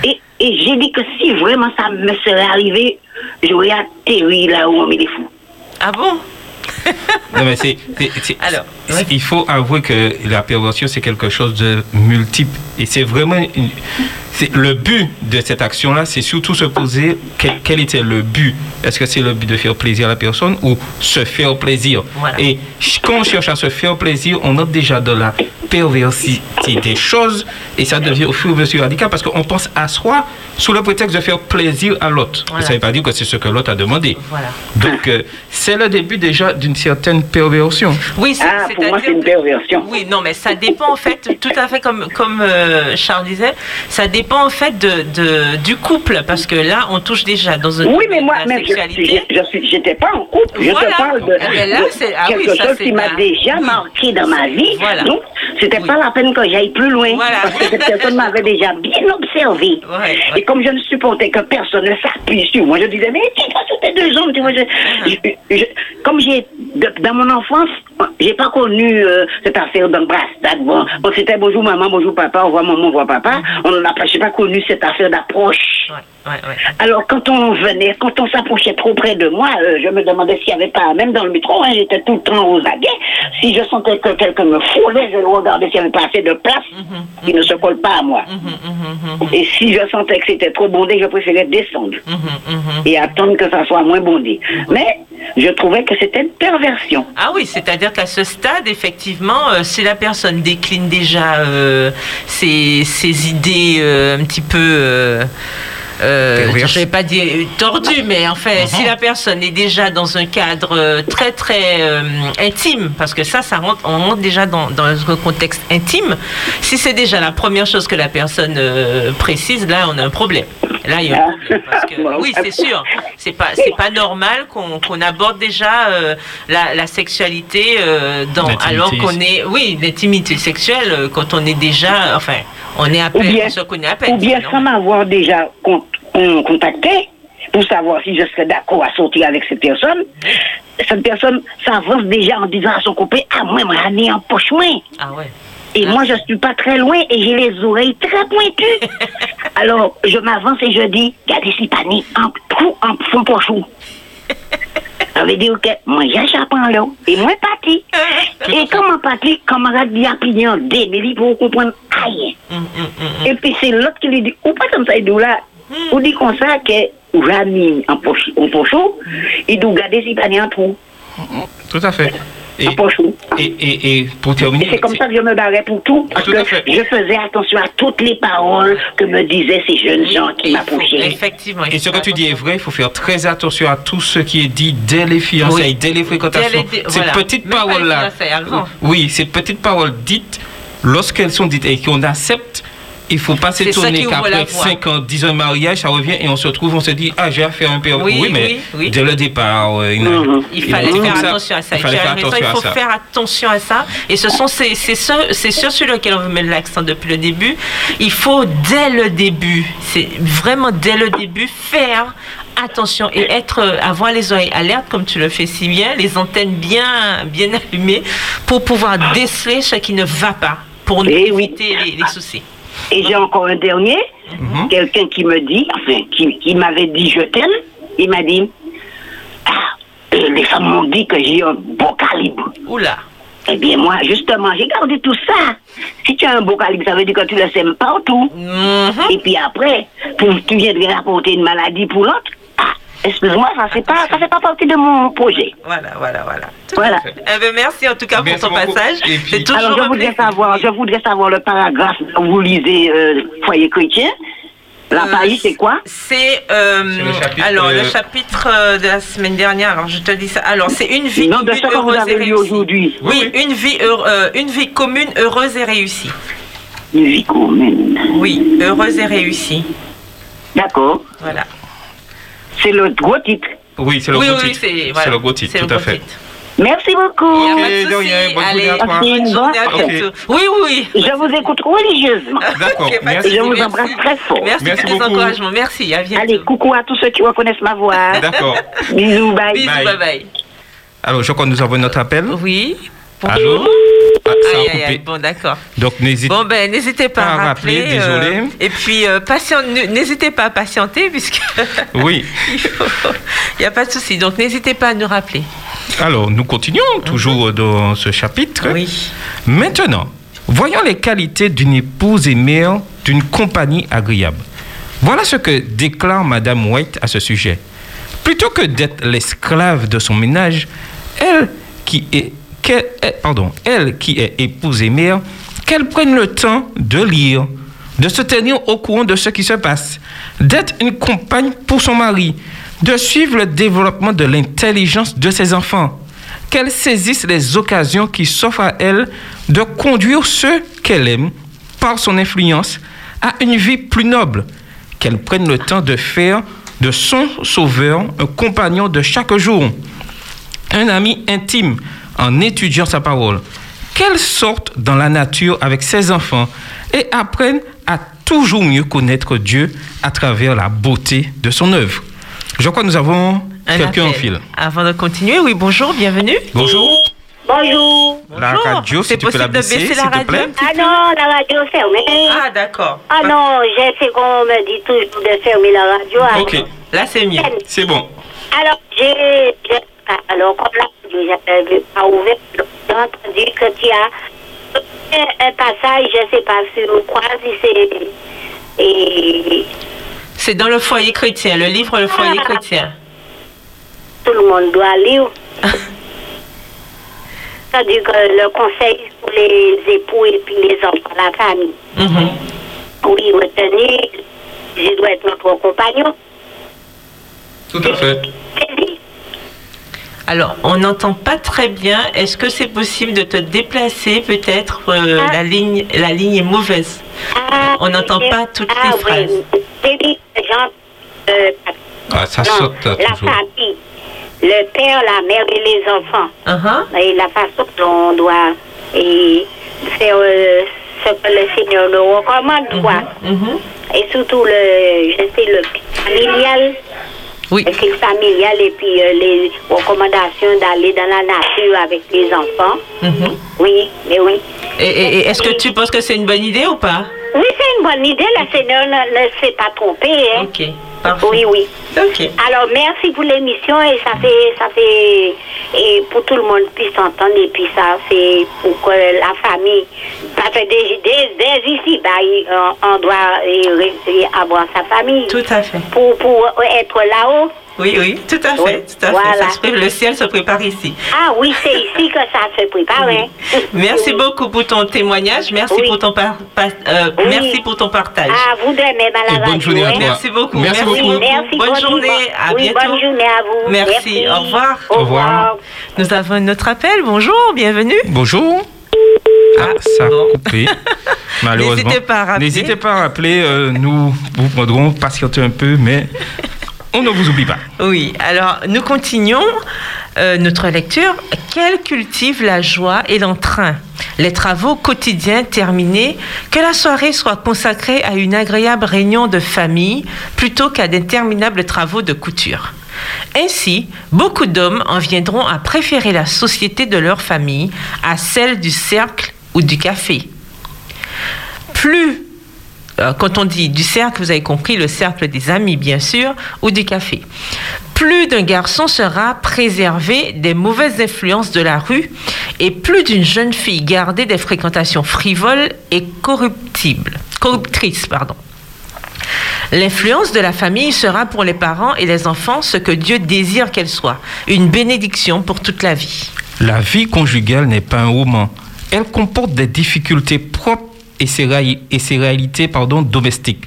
Et, et j'ai dit que si vraiment ça me serait arrivé, j'aurais atterri là où on met les fous. ah bon? Non, mais c'est, Alors, il faut avouer que la perversion, c'est quelque chose de multiple. Et c'est vraiment. une- le but de cette action-là, c'est surtout se poser quel, quel était le but. Est-ce que c'est le but de faire plaisir à la personne ou se faire plaisir? Voilà. Et quand on cherche à se faire plaisir, on entre déjà dans la perversité des choses et ça devient au fur et à mesure radical parce qu'on pense à soi sous le prétexte de faire plaisir à l'autre. Voilà. Ça ne veut pas dire que c'est ce que l'autre a demandé. Voilà. Donc, euh, c'est le début déjà d'une certaine perversion. Oui, c'est, Ah, pour moi, c'est une perversion. Oui, non, mais ça dépend en fait, tout à fait comme, comme euh, Charles disait, ça dépend en fait de, de- du couple, parce que là, on touche déjà dans une Oui, mais moi, la même, je, sexualité. je, je suis, j'étais pas en couple. Je Voilà. te parle de, Ah, là, de ah oui, quelque ça, chose qui m'a déjà oui. marqué dans ma vie. Voilà. Donc, c'était Oui. pas la peine que j'aille plus loin. Voilà. Parce que cette personne m'avait déjà bien observé. Ouais, ouais. Et comme je ne supportais que personne ne s'appuie sur moi, je disais, mais tu vois, sur tes deux hommes, tu vois, je- je- je- comme j'ai, dans mon enfance, j'ai pas connu euh, cette affaire d'embrassade. Bon, bon, c'était bonjour maman, bonjour papa, au revoir maman, au revoir papa. On n'a pas, j'ai pas connu cette affaire d'approche. Ouais, ouais, ouais. Alors, quand on venait, quand on s'approchait trop près de moi, euh, je me demandais s'il n'y avait pas, même dans le métro, hein, j'étais tout le temps aux aguets. Si je sentais que quelqu'un me frôlait, je regardais s'il n'y avait pas assez de place qui ne se colle pas à moi. Et si je sentais que c'était trop bondé, je préférais descendre et attendre que ça soit moins bondé. Mais je trouvais que c'était une perversion. Ah oui, c'est-à-dire qu'à ce stade, effectivement, euh, si la personne décline déjà euh, ses, idées euh, un petit peu... euh, je vais pas dire tordu, mais en fait, si la personne est déjà dans un cadre euh, très très euh, intime, parce que ça, ça rentre, on rentre déjà dans, dans un contexte intime. Si c'est déjà la première chose que la personne euh, précise, là, on a un problème. Là, il y a un problème. Parce que, Bon. oui, c'est sûr. C'est pas, c'est pas normal qu'on qu'on aborde déjà euh, la, la sexualité euh, dans, alors qu'on est, oui, l'intimité sexuelle euh, quand on est déjà, enfin, on est à Ou peine, bien, on se connaît à peine. ou bien sans m'avoir déjà con- con- contacté pour savoir si je serais d'accord à sortir avec cette personne. Cette personne s'avance déjà en disant à son copain, ah, moi, moi, ai en poche, moi. Ah ouais. Et moi, je suis pas très loin et j'ai les oreilles très pointues. Alors, je m'avance et je dis, regardez si pas ni en trou, en fond pochou. Ça veut dire que moi, j'apprends là. Et moi, parti. Et comment parti, camarade dit à plier en débile pour comprendre rien. Et puis c'est l'autre qui lui dit, ou pas comme ça, il dit là, ou dit comme ça que, ou j'ai mis en poche, en pochon, il doit garder s'il n'y a pas un trou. Tout à fait. Et, En pochon. et, et, et pour terminer, Et c'est comme ça que je me barrais pour tout, parce Tout à que fait. je faisais attention à toutes les paroles que me disaient ces jeunes gens qui m'approchaient. Effectivement. Et ce que tu dis est vrai, il faut faire très attention à tout ce qui est dit dès les fiançailles, Oui. dès les fréquentations. Dès les- Ces voilà. petites paroles-là. Oui, ces petites paroles dites, lorsqu'elles sont dites et qu'on accepte, il ne faut pas s'étonner qu'après la voie. 5 ans, 10 ans de mariage, ça revient et on se retrouve, on se dit, ah, j'ai affaire à un père. Oui, mais oui, oui. dès le départ, euh, il, Mhm. Il il fallait faire attention à ça. Il fallait faire raison, attention il à faut ça. faire attention à ça. Et ce sont ces- c'est sur, c'est sur celui lequel on veut mettre l'accent depuis le début. Il faut dès le début, c'est vraiment dès le début faire attention et être euh, avoir les oreilles alertes comme tu le fais si bien, les antennes bien bien allumées pour pouvoir déceler ce qui ne va pas pour Eh oui. éviter les, les soucis. Et j'ai encore un dernier, Mhm. quelqu'un qui me dit, enfin, qui, qui m'avait dit je t'aime, il m'a dit, ah, les femmes m'ont dit que j'ai un beau calibre. Oula. Eh bien, moi, justement, j'ai gardé tout ça. Si tu as un beau calibre, ça veut dire que tu le sèmes partout. Mhm. Et puis après, pour, tu viens de rapporter une maladie pour l'autre. Excuse-moi, ça c'est pas, ça fait pas partie de mon projet. Voilà, voilà, voilà. Tout Voilà. fait. Eh ben, merci en tout cas Merci pour ton beaucoup. passage. Puis- toujours Alors, je voudrais savoir, je voudrais savoir le paragraphe dont vous lisez euh, Foyer chrétien. La Euh, page, c'est quoi? C'est euh, le chapitre, alors le euh, chapitre euh, de la semaine dernière. Alors je te dis ça. Alors c'est une vie Non, de commune, ce que vous heureuse avez et lu réussie. aujourd'hui. Oui, une vie heure- euh, une vie commune, heureuse et réussie. Une vie commune. Oui, heureuse et réussie. D'accord. Voilà. C'est le gros titre. Oui, c'est le oui, titre. c'est voilà. le gros titre, C'est le tout à fait. Merci beaucoup. a Ok, pas de de souci. rien, bonne Allez, journée à toi. Ok, bonne journée à Ok. bientôt. Oui, oui. Je vous écoute religieusement. D'accord, merci. Je vous Merci. embrasse très fort. Merci, Merci pour tes beaucoup. encouragements. Merci. À bientôt. Allez, coucou à tous ceux qui reconnaissent ma voix. D'accord. Bisous, bye. Bisous, Bye. bye bye. Alors, je crois que nous avons notre appel. Oui. Allô Ah, ça a Aïe, aïe, aïe. coupé. Bon, d'accord. Donc, n'hésitez Bon ben n'hésitez pas à Pas à rappeler. rappeler, désolé. euh, et puis euh, n'hésitez pas à patienter puisque Oui. il n'y a pas de souci. Donc n'hésitez pas à nous rappeler. Alors, nous continuons toujours dans ce chapitre. Oui. Maintenant, voyons les qualités d'une épouse et mère d'une compagnie agréable. Voilà ce que déclare Madame White à ce sujet. Plutôt que d'être l'esclave de son ménage, elle qui est, pardon, elle qui est épouse et mère, qu'elle prenne le temps de lire, de se tenir au courant de ce qui se passe, d'être une compagne pour son mari, de suivre le développement de l'intelligence de ses enfants, qu'elle saisisse les occasions qui s'offrent à elle de conduire ceux qu'elle aime, par son influence, à une vie plus noble, qu'elle prenne le temps de faire de son sauveur un compagnon de chaque jour, un ami intime en étudiant sa parole, qu'elle sorte dans la nature avec ses enfants et apprenne à toujours mieux connaître Dieu à travers la beauté de son œuvre. Je crois que nous avons Un quelqu'un en fil. Avant de continuer, oui bonjour, bienvenue. Bonjour. Bonjour. La Bonjour. radio, si C'est tu peux la possible de baisser, baisser s'il la te radio plaît. Ah non, la radio est fermée. Ah d'accord. Ah non, j'ai fait qu'on me dit toujours de fermer la radio. alors- Ok, Là c'est mieux. c'est bon. Alors, j'ai. J'ai- Alors, comme la pas ouvert, j'ai entendu que tu as un, un passage, je sais pas sur quoi, si c'est. Et C'est dans le foyer chrétien, le livre Le foyer Ah. chrétien. tout le monde doit lire. C'est-à-dire que le conseil pour les époux et puis les enfants, la famille. Mhm. Oui, retenez, je dois être notre compagnon. Tout à fait. Alors, on n'entend pas très bien. Est-ce que c'est possible de te déplacer peut-être euh, Ah. La ligne, la ligne est mauvaise? ah, On n'entend pas toutes ah, les oui. phrases. C'est dit, Jean, euh, Ah, ça non, saute là, la toujours. famille, le père, la mère et les enfants. Uh-huh. Et la façon dont on doit et faire euh, ce que le Seigneur nous recommande, quoi. Mhm. Et surtout, le, je sais, le familial, Oui. culte familial et puis euh, les recommandations d'aller dans la nature avec les enfants? Mhm. Oui, mais oui. Et est-ce que tu penses que c'est une bonne idée ou pas? Oui, c'est une bonne idée. Le Seigneur ne, ne s'est pas trompé. Hein. Ok, parfait. Oui, oui. Ok. Alors, merci pour l'émission et ça fait, ça fait, et pour tout le monde puisse entendre et puis ça, c'est pour que la famille, parce que dès, dès, dès ici, bah, on, on doit ré- et avoir sa famille. Tout à fait. Pour, pour être là-haut. Oui, oui, tout à fait. Oui, tout à fait. voilà. Se le ciel se prépare ici. Ah oui, c'est ici que ça se prépare. hein. Merci Oui. beaucoup pour ton témoignage. Merci Oui. pour ton par- par- euh, Oui. merci pour ton partage. Ah, vous de même à la Et bonne journée à hein. toi. Merci beaucoup. Merci Oui, beaucoup. merci, Bonne journée. À oui, bientôt. bonne journée à vous. Merci. Au revoir. Au Au revoir. revoir. Nous avons notre appel. Bonjour, bienvenue. Bonjour. Ah, ça a coupé. Malheureusement. N'hésitez pas à rappeler. N'hésitez pas à rappeler. euh, nous vous prendrons patienter un peu, mais on ne vous oublie pas. Oui, alors nous continuons euh, notre lecture. Quel cultive la joie et l'entrain? Les travaux quotidiens terminés, que la soirée soit consacrée à une agréable réunion de famille plutôt qu'à d'interminables travaux de couture. Ainsi, beaucoup d'hommes en viendront à préférer la société de leur famille à celle du cercle ou du café. Plus euh, quand on dit du cercle, vous avez compris, le cercle des amis, bien sûr, ou du café. Plus d'un garçon sera préservé des mauvaises influences de la rue et plus d'une jeune fille gardée des fréquentations frivoles et corruptibles, corruptrices. Pardon. L'influence de la famille sera pour les parents et les enfants ce que Dieu désire qu'elle soit, une bénédiction pour toute la vie. La vie conjugale n'est pas un roman. Elle comporte des difficultés propres et ses, réalités pardon, domestiques.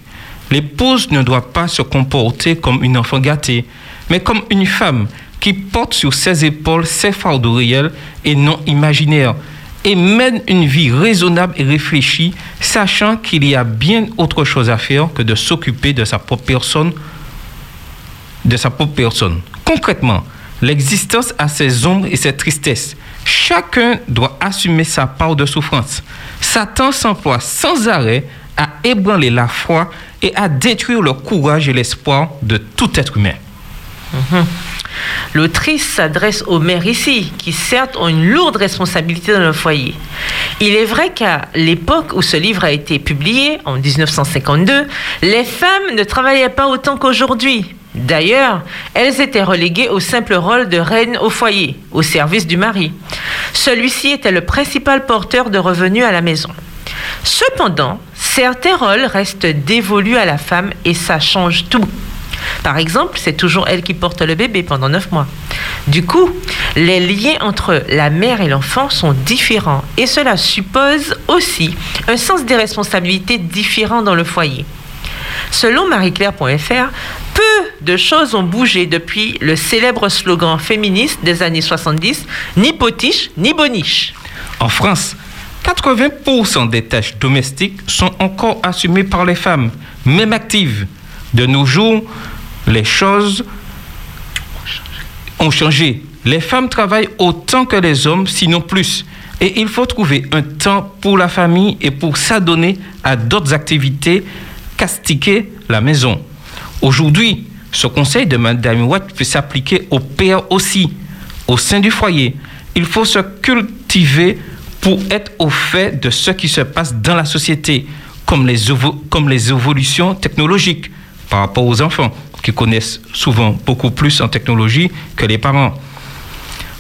L'épouse ne doit pas se comporter comme une enfant gâtée, mais comme une femme qui porte sur ses épaules ses fardeaux réels et non imaginaires, et mène une vie raisonnable et réfléchie, sachant qu'il y a bien autre chose à faire que de s'occuper de sa propre personne de sa propre personne. Concrètement, l'existence a ses ombres et ses tristesses. Chacun doit assumer sa part de souffrance. Satan s'emploie sans arrêt à ébranler la foi et à détruire le courage et l'espoir de tout être humain. L'autrice s'adresse aux mères ici, qui certes ont une lourde responsabilité dans le foyer. Il est vrai qu'à l'époque où ce livre a été publié, en 1952, les femmes ne travaillaient pas autant qu'aujourd'hui. D'ailleurs, elles étaient reléguées au simple rôle de reine au foyer, au service du mari. Celui-ci était le principal porteur de revenus à la maison. Cependant, certains rôles restent dévolus à la femme et ça change tout. Par exemple, c'est toujours elle qui porte le bébé pendant neuf mois. Du coup, les liens entre la mère et l'enfant sont différents et cela suppose aussi un sens des responsabilités différent dans le foyer. Selon marieclaire.fr, peu de choses ont bougé depuis le célèbre slogan féministe des années 70, ni potiche ni boniche. En France, 80% des tâches domestiques sont encore assumées par les femmes, même actives. De nos jours, les choses ont changé. Les femmes travaillent autant que les hommes, sinon plus. Et il faut trouver un temps pour la famille et pour s'adonner à d'autres activités castiquer la maison. Aujourd'hui, ce conseil de Mme Watt peut s'appliquer aux pères aussi, au sein du foyer. Il faut se cultiver pour être au fait de ce qui se passe dans la société, comme les, comme les évolutions technologiques par rapport aux enfants, qui connaissent souvent beaucoup plus en technologie que les parents.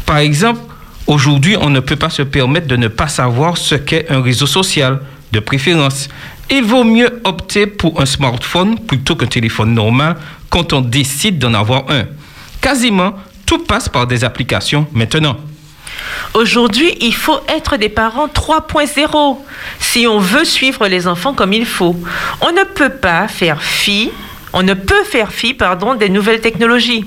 Par exemple, aujourd'hui, on ne peut pas se permettre de ne pas savoir ce qu'est un réseau social, de préférence. Il vaut mieux opter pour un smartphone plutôt qu'un téléphone normal quand on décide d'en avoir un. Quasiment tout passe par des applications maintenant. Aujourd'hui, il faut être des parents 3.0 si on veut suivre les enfants comme il faut. On ne peut pas faire fi, on ne peut faire fi, pardon, des nouvelles technologies.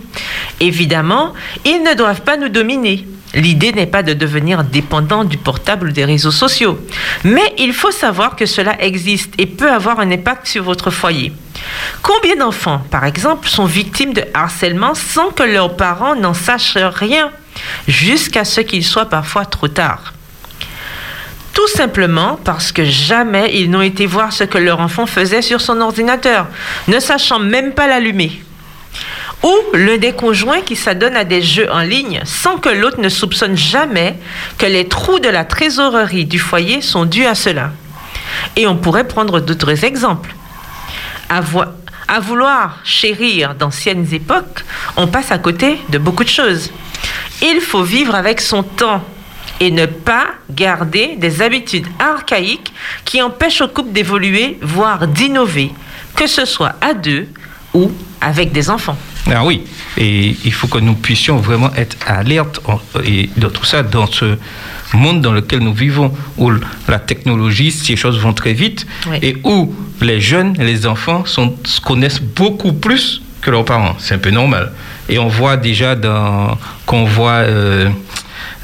Évidemment, ils ne doivent pas nous dominer. L'idée n'est pas de devenir dépendant du portable ou des réseaux sociaux. Mais il faut savoir que cela existe et peut avoir un impact sur votre foyer. Combien d'enfants, par exemple, sont victimes de harcèlement sans que leurs parents n'en sachent rien, jusqu'à ce qu'il soit parfois trop tard? Tout simplement parce que jamais ils n'ont été voir ce que leur enfant faisait sur son ordinateur, ne sachant même pas l'allumer. Ou l'un des conjoints qui s'adonne à des jeux en ligne sans que l'autre ne soupçonne jamais que les trous de la trésorerie du foyer sont dus à cela. Et on pourrait prendre d'autres exemples. Avoir, À vouloir chérir d'anciennes époques, on passe à côté de beaucoup de choses. Il faut vivre avec son temps et ne pas garder des habitudes archaïques qui empêchent au couple d'évoluer, voire d'innover, que ce soit à deux ou avec des enfants. Ah oui, et il faut que nous puissions vraiment être alertes et dans tout ça, dans ce monde dans lequel nous vivons, où la technologie, ces choses vont très vite, Oui. et où les jeunes, les enfants sont, se connaissent beaucoup plus que leurs parents. C'est un peu normal. Et on voit déjà dans, qu'on voit euh,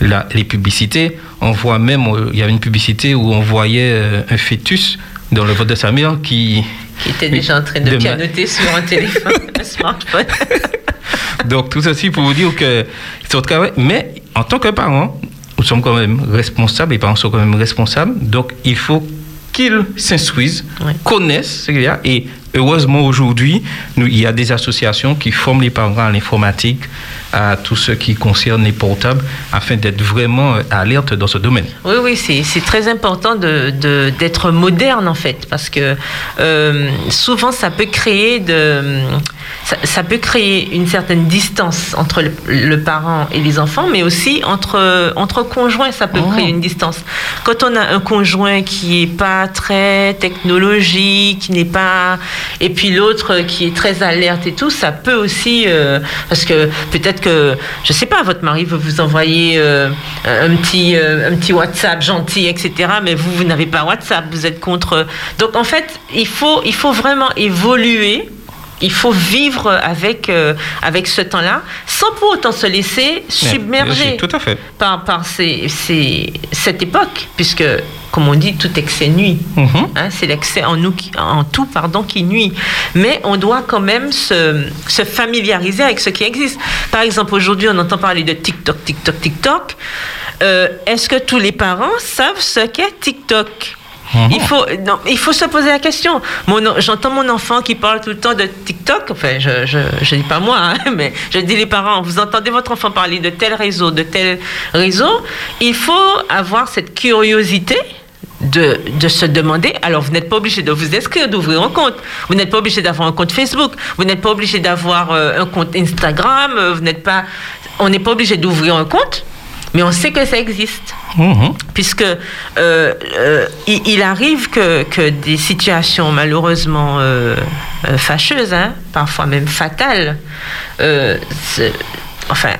la- les publicités, on voit même, euh, il y avait une publicité où on voyait euh, un fœtus dans le ventre de sa mère qui... Qui était déjà en train de, De ma- pianoter sur un téléphone, un smartphone. Donc tout ceci pour vous dire que c'est au travail. Mais en tant que parents, nous sommes quand même responsables, les parents sont quand même responsables. Donc il faut qu'ils s'instruisent, connaissent ce qu'il y a. Et heureusement aujourd'hui, nous- il y a des associations qui forment les parents à l'informatique, à tout ce qui concerne les portables, afin d'être vraiment euh, alertes dans ce domaine. Oui, oui, c'est très important de- de- d'être moderne en fait, parce que euh, souvent ça peut créer de, ça, ça peut créer une certaine distance entre le, le parent et les enfants, mais aussi entre entre conjoints, ça peut Oh. créer une distance. Quand on a un conjoint qui est pas très technologique, qui n'est pas, et puis l'autre qui est très alerte et tout, ça peut aussi, euh, parce que peut-être que, je sais pas, votre mari veut vous envoyer euh, un petit euh, un petit WhatsApp gentil, etc. Mais vous, vous n'avez pas WhatsApp, vous êtes contre. Donc en fait, il faut il faut vraiment évoluer. Il faut vivre avec, euh, avec ce temps-là, sans pour autant se laisser submerger Tout à fait. par, par ces- ces- cette époque, puisque, comme on dit, tout excès nuit. Mhm. Hein, c'est l'excès en, nous en tout pardon, qui nuit. Mais on doit quand même se, se familiariser avec ce qui existe. Par exemple, aujourd'hui, on entend parler de TikTok, TikTok, TikTok. Euh, Est-ce que tous les parents savent ce qu'est TikTok? Il faut, non, il faut se poser la question. J'entends mon enfant qui parle tout le temps de TikTok. Enfin, je je, je dis pas moi, hein, mais je dis les parents. Vous entendez votre enfant parler de tel réseau, de tel réseau. Il faut avoir cette curiosité de, de se demander. Alors, vous n'êtes pas obligé de vous inscrire, d'ouvrir un compte. Vous n'êtes pas obligé d'avoir un compte Facebook. Vous n'êtes pas obligé d'avoir euh, un compte Instagram. euh, Vous n'êtes pas. On n'est pas obligé d'ouvrir un compte, mais on sait que ça existe Mhm. puisque euh, euh, il, il arrive que, que des situations malheureusement euh, fâcheuses, hein, parfois même fatales, enfin,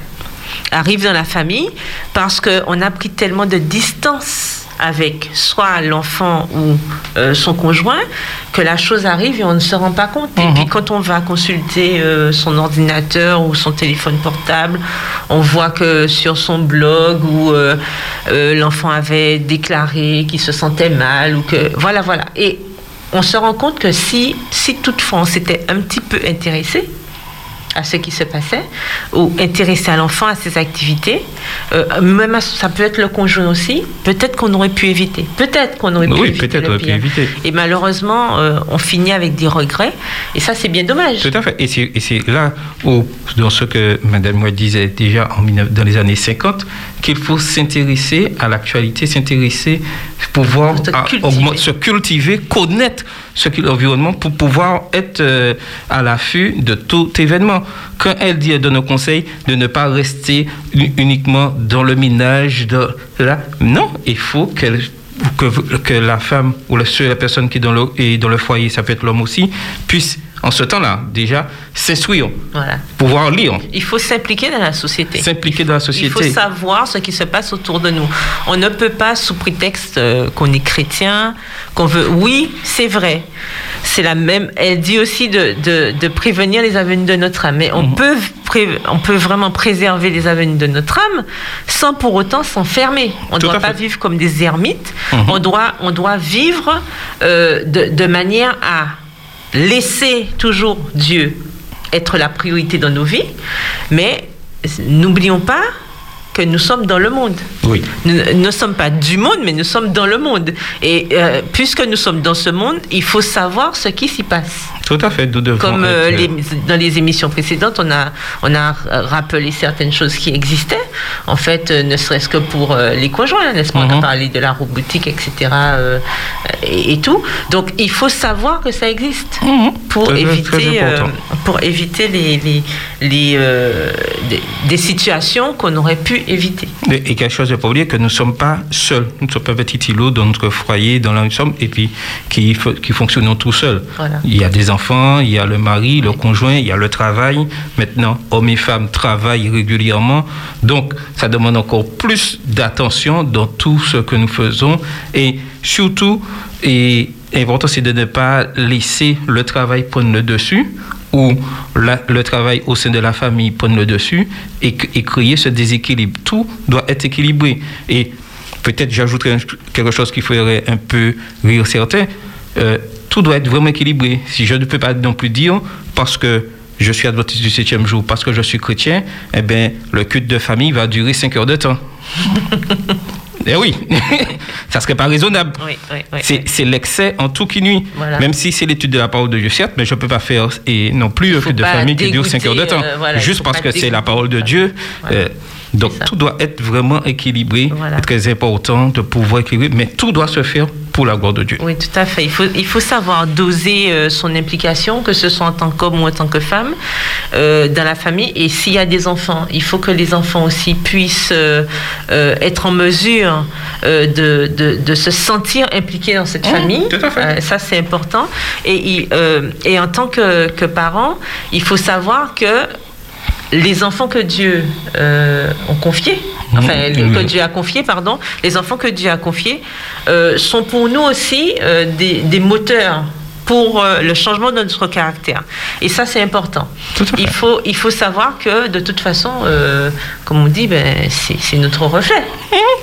arrivent dans la famille parce qu'on a pris tellement de distance avec soit l'enfant ou euh, son conjoint que la chose arrive et on ne se rend pas compte. Et puis quand on va consulter euh, son ordinateur ou son téléphone portable, on voit que sur son blog où euh, l'enfant avait déclaré qu'il se sentait mal ou que voilà voilà. Et on se rend compte que si si toutefois on s'était un petit peu intéressé à ce qui se passait, ou intéressé à l'enfant, à ses activités, euh, même à- ça peut être le conjoint aussi, peut-être qu'on aurait pu éviter. Peut-être qu'on aurait pu Oui, le aurait pu éviter. Et malheureusement, euh, on finit avec des regrets, et ça, c'est bien dommage. Tout à fait. Et c'est, là où, dans ce que Madame Moët disait déjà en, 19 dans les années 50, qu'il faut s'intéresser à l'actualité, s'intéresser, pouvoir Se à cultiver. augmenter- se cultiver, connaître ce qu'est l'environnement pour pouvoir être euh, à l'affût de tout événement. Quand elle dit, elle donne un conseil de ne pas rester uni- uniquement dans le minage, là, non, il faut que, que la femme ou la, la personne qui est dans, le, est dans le foyer, ça peut être l'homme aussi, puisse en ce temps-là déjà s'instruire, Voilà. pouvoir lire, Il faut s'impliquer dans la société. s'impliquer dans la Il société. faut savoir ce qui se passe autour de nous. On ne peut pas, sous prétexte euh, qu'on est chrétien, qu'on veut. Oui, c'est vrai. C'est la même. Elle dit aussi de, de, de prévenir les avenues de notre âme. Mais on, Mhm. peut, pré- on peut vraiment préserver les avenues de notre âme sans pour autant s'enfermer. On ne doit pas fait. vivre comme des ermites. Mhm. On, doit, on doit vivre euh, de, de manière à laisser toujours Dieu être la priorité dans nos vies, mais n'oublions pas que nous sommes dans le monde. Oui. Nous ne sommes pas du monde, mais nous sommes dans le monde. Et euh, puisque nous sommes dans ce monde, il faut savoir ce qui s'y passe. Tout à fait, nous devons Comme euh, être, les- dans les émissions précédentes, on a, on a rappelé certaines choses qui existaient, en fait, euh, ne serait-ce que pour euh, les conjoints, n'est-ce pas? On a Mhm. parlé de la robotique, etc. et, et tout. Donc, il faut savoir que ça existe pour, Très, très, éviter, très pour éviter les, les, les, des, des situations qu'on aurait pu éviter. Et et quelque chose de pas oublier que nous ne sommes pas seuls. Nous ne sommes pas un petit îlot dans notre foyer, dans sommes, et puis qui, qui fonctionnons tout seuls. Voilà. Il y a des enfants, il y a le mari, le conjoint, il y a le travail. Maintenant, hommes et femmes travaillent régulièrement. Donc, ça demande encore plus d'attention dans tout ce que nous faisons. Et surtout, et important, c'est de ne pas laisser le travail prendre le dessus ou la- le travail au sein de la famille prendre le dessus et, créer ce déséquilibre. Tout doit être équilibré. Et peut-être j'ajouterai quelque chose qui ferait un peu rire certains. Euh, tout doit être vraiment équilibré. Si je ne peux pas non plus dire, parce que je suis adventiste du septième jour, parce que je suis chrétien, eh bien, le culte de famille va durer 5 heures de temps. eh oui, ça serait pas raisonnable. Oui, oui, oui, C'est l'excès en tout qui nuit. Voilà. Même si c'est l'étude de la parole de Dieu, certes, mais je ne peux pas faire et non plus faut culte de famille qui dure 5 heures de temps. euh, voilà, Juste parce que c'est la parole de Dieu. Voilà. euh, donc tout doit être vraiment équilibré. Voilà. C'est très important de pouvoir équilibrer, mais tout doit se faire pour la gloire de Dieu. Oui, tout à fait. Il faut, il faut savoir doser euh, son implication, que ce soit en tant qu'homme ou en tant que femme, euh, dans la famille. Et s'il y a des enfants, il faut que les enfants aussi puissent euh, être en mesure de, de, de se sentir impliqués dans cette Mmh, famille. tout à fait. Ça, c'est important. Et, et en tant que, que parent, il faut savoir que les enfants que Dieu euh, ont confiés, enfin Mhm. que Dieu a confiés, pardon, les enfants que Dieu a confiés euh, sont pour nous aussi euh, des, des moteurs pour euh, le changement de notre caractère. Et ça, c'est important. Il faut, il faut savoir que, de toute façon, euh, comme on dit, ben, c'est notre reflet.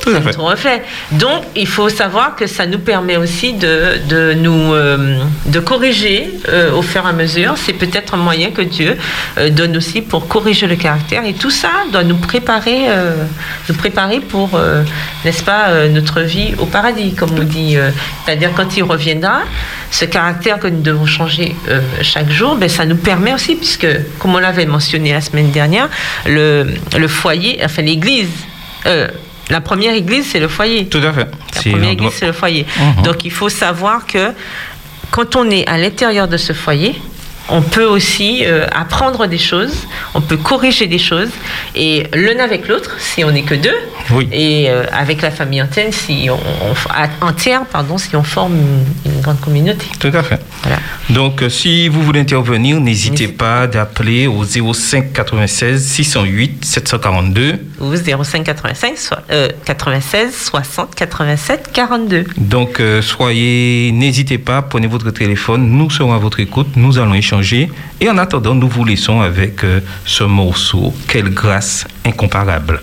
Tout à fait. Notre reflet. Donc, il faut savoir que ça nous permet aussi de, de nous euh, de corriger euh, au fur et à mesure. C'est peut-être un moyen que Dieu donne aussi pour corriger le caractère. Et tout ça doit nous préparer, nous préparer pour, n'est-ce pas, notre vie au paradis, comme on dit. C'est-à-dire quand il reviendra, ce caractère que nous devons changer euh, chaque jour, ben, ça nous permet aussi, puisque, comme on l'avait mentionné la semaine dernière, le, le foyer, enfin l'église, euh, la première église, c'est le foyer. Tout à fait. La première église, c'est le foyer. Mhm. Donc il faut savoir que quand on est à l'intérieur de ce foyer, on peut aussi euh, apprendre des choses, on peut corriger des choses, et l'un avec l'autre, si on n'est que deux, Oui. et euh, avec la famille entière, si on, on- entière, pardon, si on forme une, une grande communauté. Tout à fait. Voilà. Donc, euh, si vous voulez intervenir, n'hésitez pas d'appeler au 05 96 608 742. Ou 05 85 soit- euh, 96 60 87 42. Donc, soyez, n'hésitez pas, prenez votre téléphone, nous serons à votre écoute, nous allons échanger. Et en attendant, nous vous laissons avec euh, ce morceau, Quelle grâce incomparable.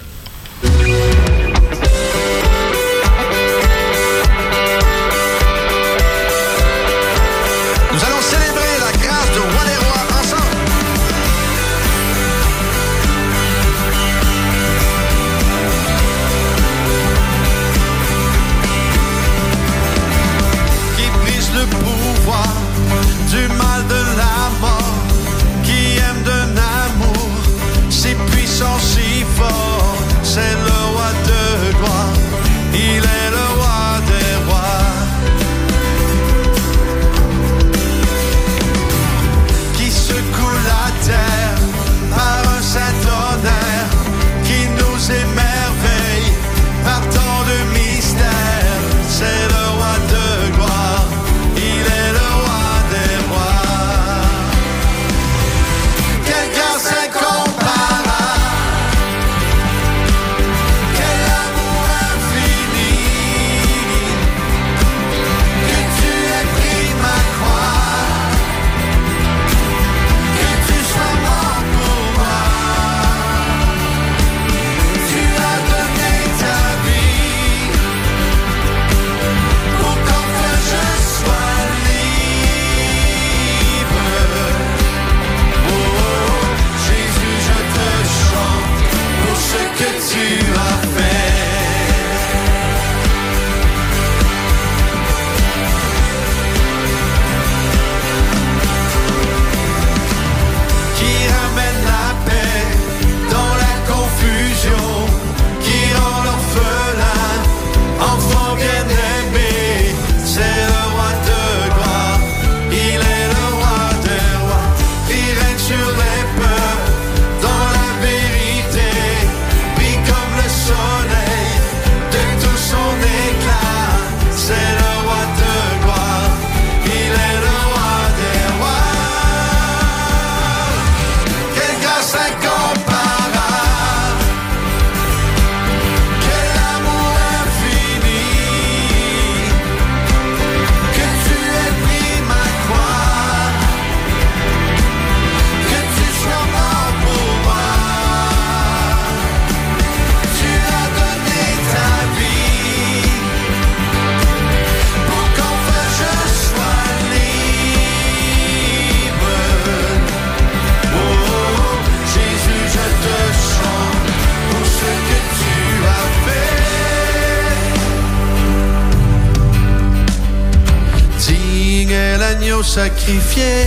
Sacrifié.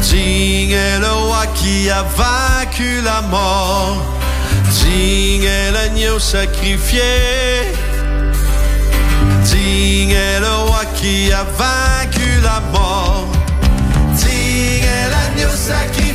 Digne est le roi qui a vaincu la mort. Digne est l'agneau sacrifié. Digne est le roi qui a vaincu la mort. Digne est l'agneau sacrifié.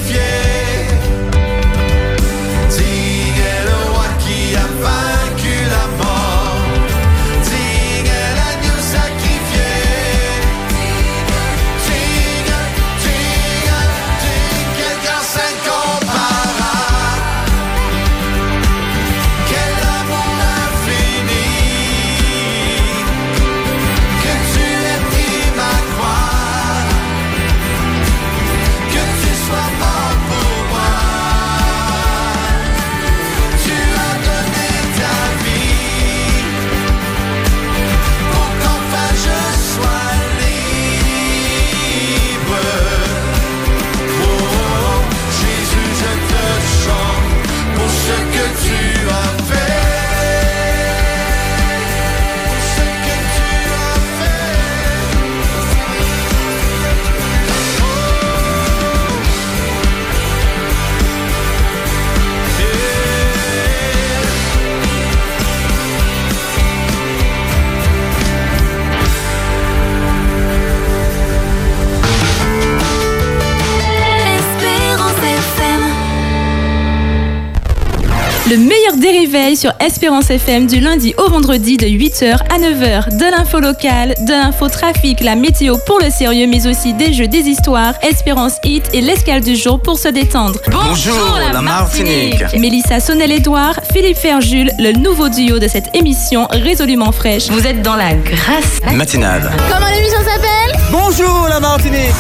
Le meilleur des réveils sur Espérance FM du lundi au vendredi de 8h à 9h. De l'info locale, de l'info trafic, la météo pour le sérieux, mais aussi des jeux, des histoires, Espérance Hit et l'escale du jour pour se détendre. Bonjour, la Martinique. Mélissa Sonnel-Edouard, Philippe Ferjul, le nouveau duo de cette émission résolument fraîche. Vous êtes dans la grâce Matinale. Comment l'émission s'appelle? Bonjour la Martinique.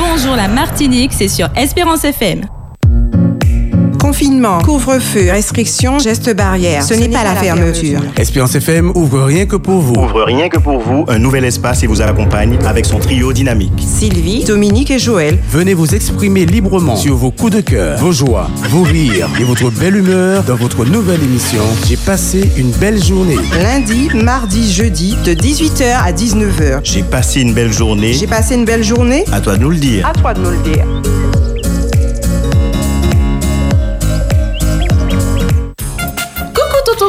Bonjour la Martinique, c'est sur Espérance FM. Confinement, couvre-feu, restrictions, gestes barrières. Ce n'est pas la fermeture. Espérance FM ouvre rien que pour vous. Ouvre rien que pour vous un nouvel espace et vous accompagne avec son trio dynamique. Sylvie, Dominique et Joël. Venez vous exprimer librement sur vos coups de cœur, vos joies, vos rires et votre belle humeur dans votre nouvelle émission J'ai passé une belle journée. Lundi, mardi, jeudi, de 18h à 19h. J'ai passé une belle journée. J'ai passé une belle journée. À toi de nous le dire. À toi de nous le dire.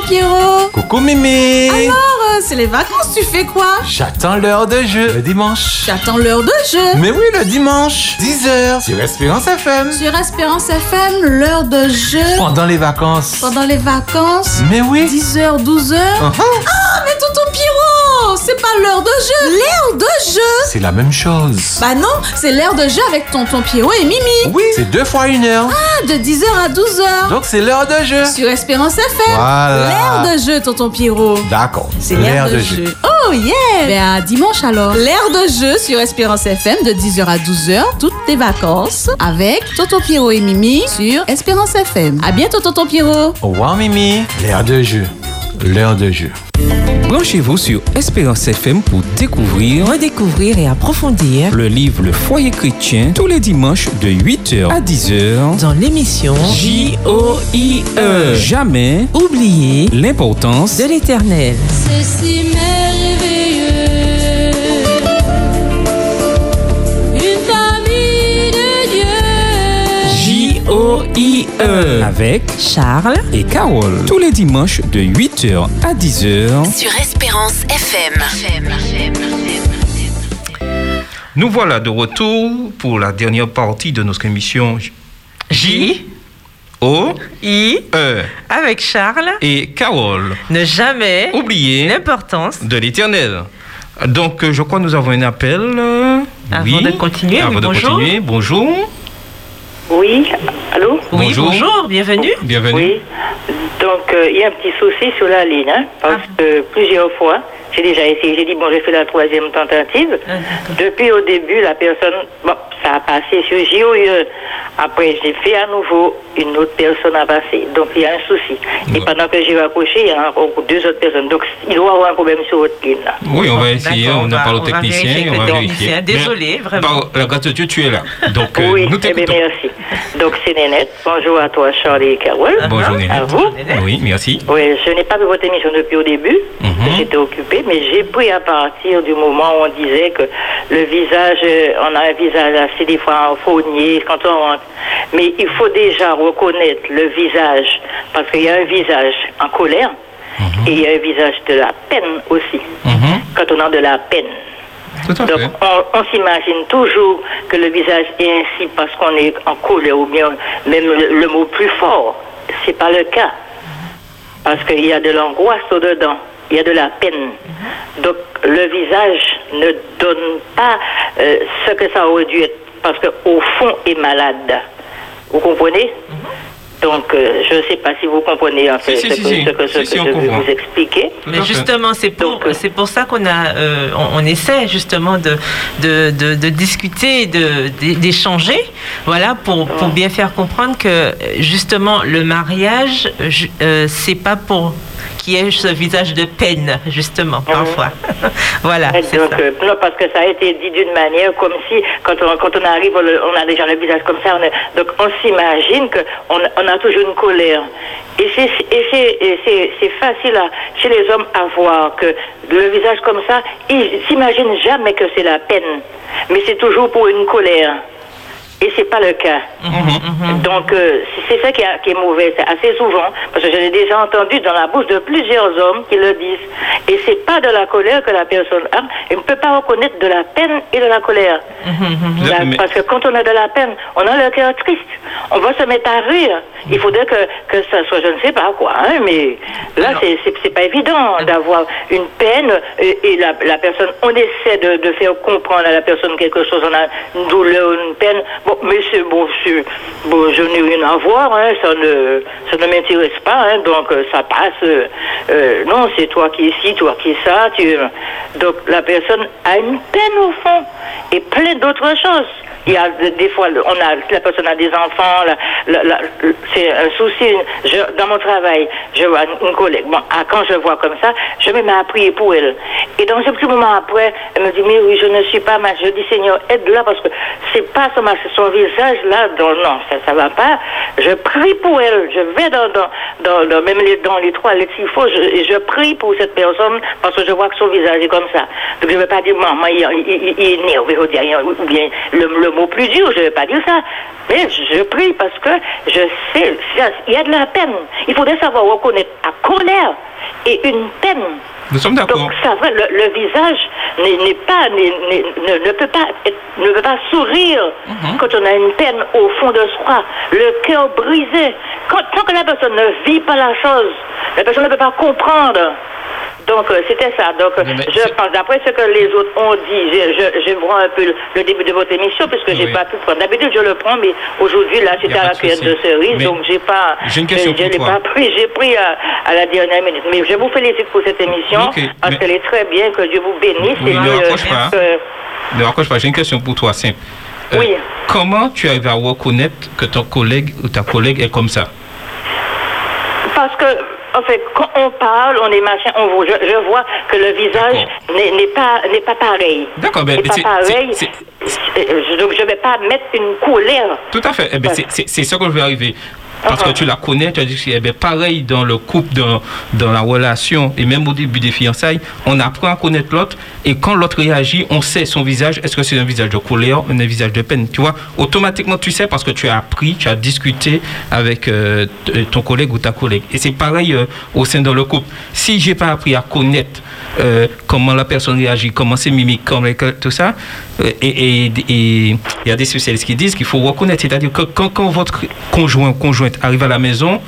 Pierrot Coucou Mémé Alors, euh, c'est les vacances, tu fais quoi? J'attends l'heure de jeu, le dimanche. J'attends l'heure de jeu Mais oui, le dimanche, 10h, sur Espérance FM. Sur Espérance FM, l'heure de jeu Pendant les vacances. pendant les vacances. Mais oui. 10h, 12h. Uh-huh. Ah, mais Tonton Pierrot, c'est pas l'heure de jeu, l'heure de jeu C'est la même chose. Bah non, c'est l'heure de jeu avec Tonton Pierrot et Mimi. Oui, c'est deux fois une heure. Ah, de 10h à 12h. Donc c'est l'heure de jeu. Sur Espérance FM. Voilà. L'heure de jeu, Tonton Pierrot. D'accord, C'est l'ère de, jeu. Oh yeah Ben à dimanche alors. L'ère de jeu sur Espérance FM de 10h à 12h, toutes tes vacances avec Tonton Pierrot et Mimi sur Espérance FM. À bientôt Tonton Pierrot. Au revoir Mimi. L'heure de jeu. L'heure de jeu. Branchez-vous sur Espérance FM pour découvrir, redécouvrir et approfondir le livre Le Foyer chrétien tous les dimanches de 8h à 10h dans l'émission J-O-I-E. Jamais oublier l'importance de l'éternel. C'est si merveilleux. J-O-I-E avec Charles et Carole tous les dimanches de 8h à 10h. Sur Espérance FM. Nous voilà de retour pour la dernière partie de notre émission J O I E avec Charles et Carole. Ne jamais oublier l'importance de l'éternel. Donc, euh, je crois que nous avons un appel. Avant oui. de continuer, Avant oui, de bonjour. continuer, bonjour. Oui, allô Oui, Bonjour. bonjour, bienvenue. Bienvenue. Oui. Donc, euh, il y a un petit souci sur la ligne, hein, parce que plusieurs fois, j'ai déjà essayé, j'ai dit, bon, j'ai fait la troisième tentative. Depuis au début, la personne, bon, ça a passé sur JOE. Après, j'ai fait à nouveau, une autre personne a passé. Donc, il y a un souci. Et pendant que j'ai raccroché, il y a encore deux autres personnes. Donc, il doit y avoir un problème sur votre ligne. là. Oui, on va essayer, on on a va- parlé au on va technicien, vérifier on va avec le vérifier. technicien. Désolé, Mais, vraiment. par la gratitude, tu es là. Donc, euh, oui, nous eh bien, merci. Donc, c'est Nénette. Bonjour à toi, Charlie et Carole. Bonjour, À Nénette. vous. Oui, merci. Oui, je n'ai pas vu votre émission depuis au début. Mhm. J'étais occupée. Mais j'ai pris à partir du moment où on disait que le visage, euh, on a un visage assez des fois en faunier quand on rentre. Mais il faut déjà reconnaître le visage, parce qu'il y a un visage en colère et il y a un visage de la peine aussi, quand on a de la peine. Donc, on, on s'imagine toujours que le visage est ainsi parce qu'on est en colère ou bien même le, le mot plus fort. C'est pas le cas. Parce qu'il y a de l'angoisse au-dedans. Il y a de la peine. Donc, le visage ne donne pas euh, ce que ça aurait dû être. Parce qu'au fond, est malade. Vous comprenez? Donc, euh, je ne sais pas si vous comprenez en fait si, ce si, que, si. ce que- ce Si, si, que on je vais comprend. vous expliquer. Mais justement, c'est pour, c'est pour ça qu'on a, euh, on, on essaie justement de, de, de, de discuter, d'échanger, voilà, pour, pour bien faire comprendre que euh, justement le mariage, euh, euh, c'est pas pour qu'il y ait ce visage de peine, justement, parfois. voilà. Donc, ça. euh, non, parce que ça a été dit d'une manière comme si, quand on, quand on arrive, on, a déjà le visage comme ça, on est- donc on s'imagine qu'on on a toujours une colère. Et c'est facile à- chez les hommes à voir que le visage comme ça, ils s'imaginent jamais que c'est la peine, mais c'est toujours pour une colère. Et c'est pas le cas. Donc euh, c'est ça qui, a- qui est mauvais, c'est assez souvent, parce que je l'ai déjà entendu dans la bouche de plusieurs hommes qui le disent. Et c'est pas de la colère que la personne a, on ne peut pas reconnaître de la peine et de la colère. La- Mais- parce que quand on a de la peine, on a le cœur triste. On va se mettre à rire. Il faudrait que, que ça soit, je ne sais pas quoi, hein, mais là, c'est- c'est c'est pas évident d'avoir une peine et, et la, la personne, on essaie de, de faire comprendre à la personne quelque chose, on a une douleur, une peine. Bon, mais c'est bon, bon je n'ai rien à voir, hein, ça ne, ça ne m'intéresse pas, hein, donc euh, ça passe. euh, euh, non, c'est toi qui es ci, toi qui es ça. Tu... Donc la personne a une peine au fond et plein d'autres choses. Il y a de- des fois, on a, la personne a des enfants, c'est un souci. Dans mon travail, je vois une, collègue. Bon, ah, quand je vois comme ça, je me mets à prier pour elle. Et dans un petit moment après, elle me dit, mais oui, je ne suis pas mal. Je dis, Seigneur, aide-la parce que c'est pas son, son visage là, non, ça, ça va pas. Je prie pour elle. Je vais dans, dans, dans, même les, dans les toilettes s'il je, je prie pour cette personne parce que je vois que son visage est comme ça. Donc je ne vais pas dire, maman, il, il, il- est énervé, bien, ou bien le, le mot plus dur, je ne vais pas dire ça. Mais je prie parce que je sais, il y a de la peine. Il faudrait savoir reconnaître la colère et une peine. Nous sommes d'accord. Donc ça va, le, le visage n'est pas, ne, ne peut pas, être- ne peut pas sourire Mhm. quand on a une peine au fond de soi, le cœur brisé. Quand, tant que la personne ne vit pas la chose, la personne ne peut pas comprendre. Donc euh, c'était ça. Donc euh, je pense, d'après ce que les autres ont dit, je, je, je prends un peu le, le début de votre émission puisque j'ai pas pu prendre. D'habitude je le prends, mais aujourd'hui là j'étais à la souci. de cerise, Mais donc j'ai pas, j'ai une question je, je pour l'ai toi. pas pris, j'ai pris à, à la dernière minute. Mais je vous félicite pour cette émission Ok, parce mais- qu'elle est très bien, que Dieu vous bénisse. Oui, et ne euh, raccroche pas. que- Ne raccroche pas. J'ai une question pour toi, simple. Euh, Oui. Comment tu arrives à reconnaître que ton collègue ou ta collègue est comme ça? Parce que, en fait, quand on parle, on est machin, on voit, je, je vois que le visage n'est pas, n'est pas pareil. D'accord, ben, pas c'est- pareil. Euh, je- Donc, je ne vais pas mettre une colère. Tout à fait. Eh ben, c'est ça que je vais arriver. Parce que tu la connais, tu as dit que eh ben, pareil dans le couple, dans, dans la relation, et même au début des fiançailles, on apprend à connaître l'autre, et quand l'autre réagit, on sait son visage, est-ce que c'est un visage de colère, un visage de peine, tu vois, automatiquement tu sais parce que tu as appris, tu as discuté avec euh, t- ton collègue ou ta collègue. Et c'est pareil euh, au sein de le couple. Si j'ai pas appris à connaître euh, comment la personne réagit, comment c'est mimique, comment tout ça, euh, et et- et il y a des spécialistes qui disent qu'il faut reconnaître, c'est-à-dire que quand, quand votre conjoint conjointe arrive à la maison,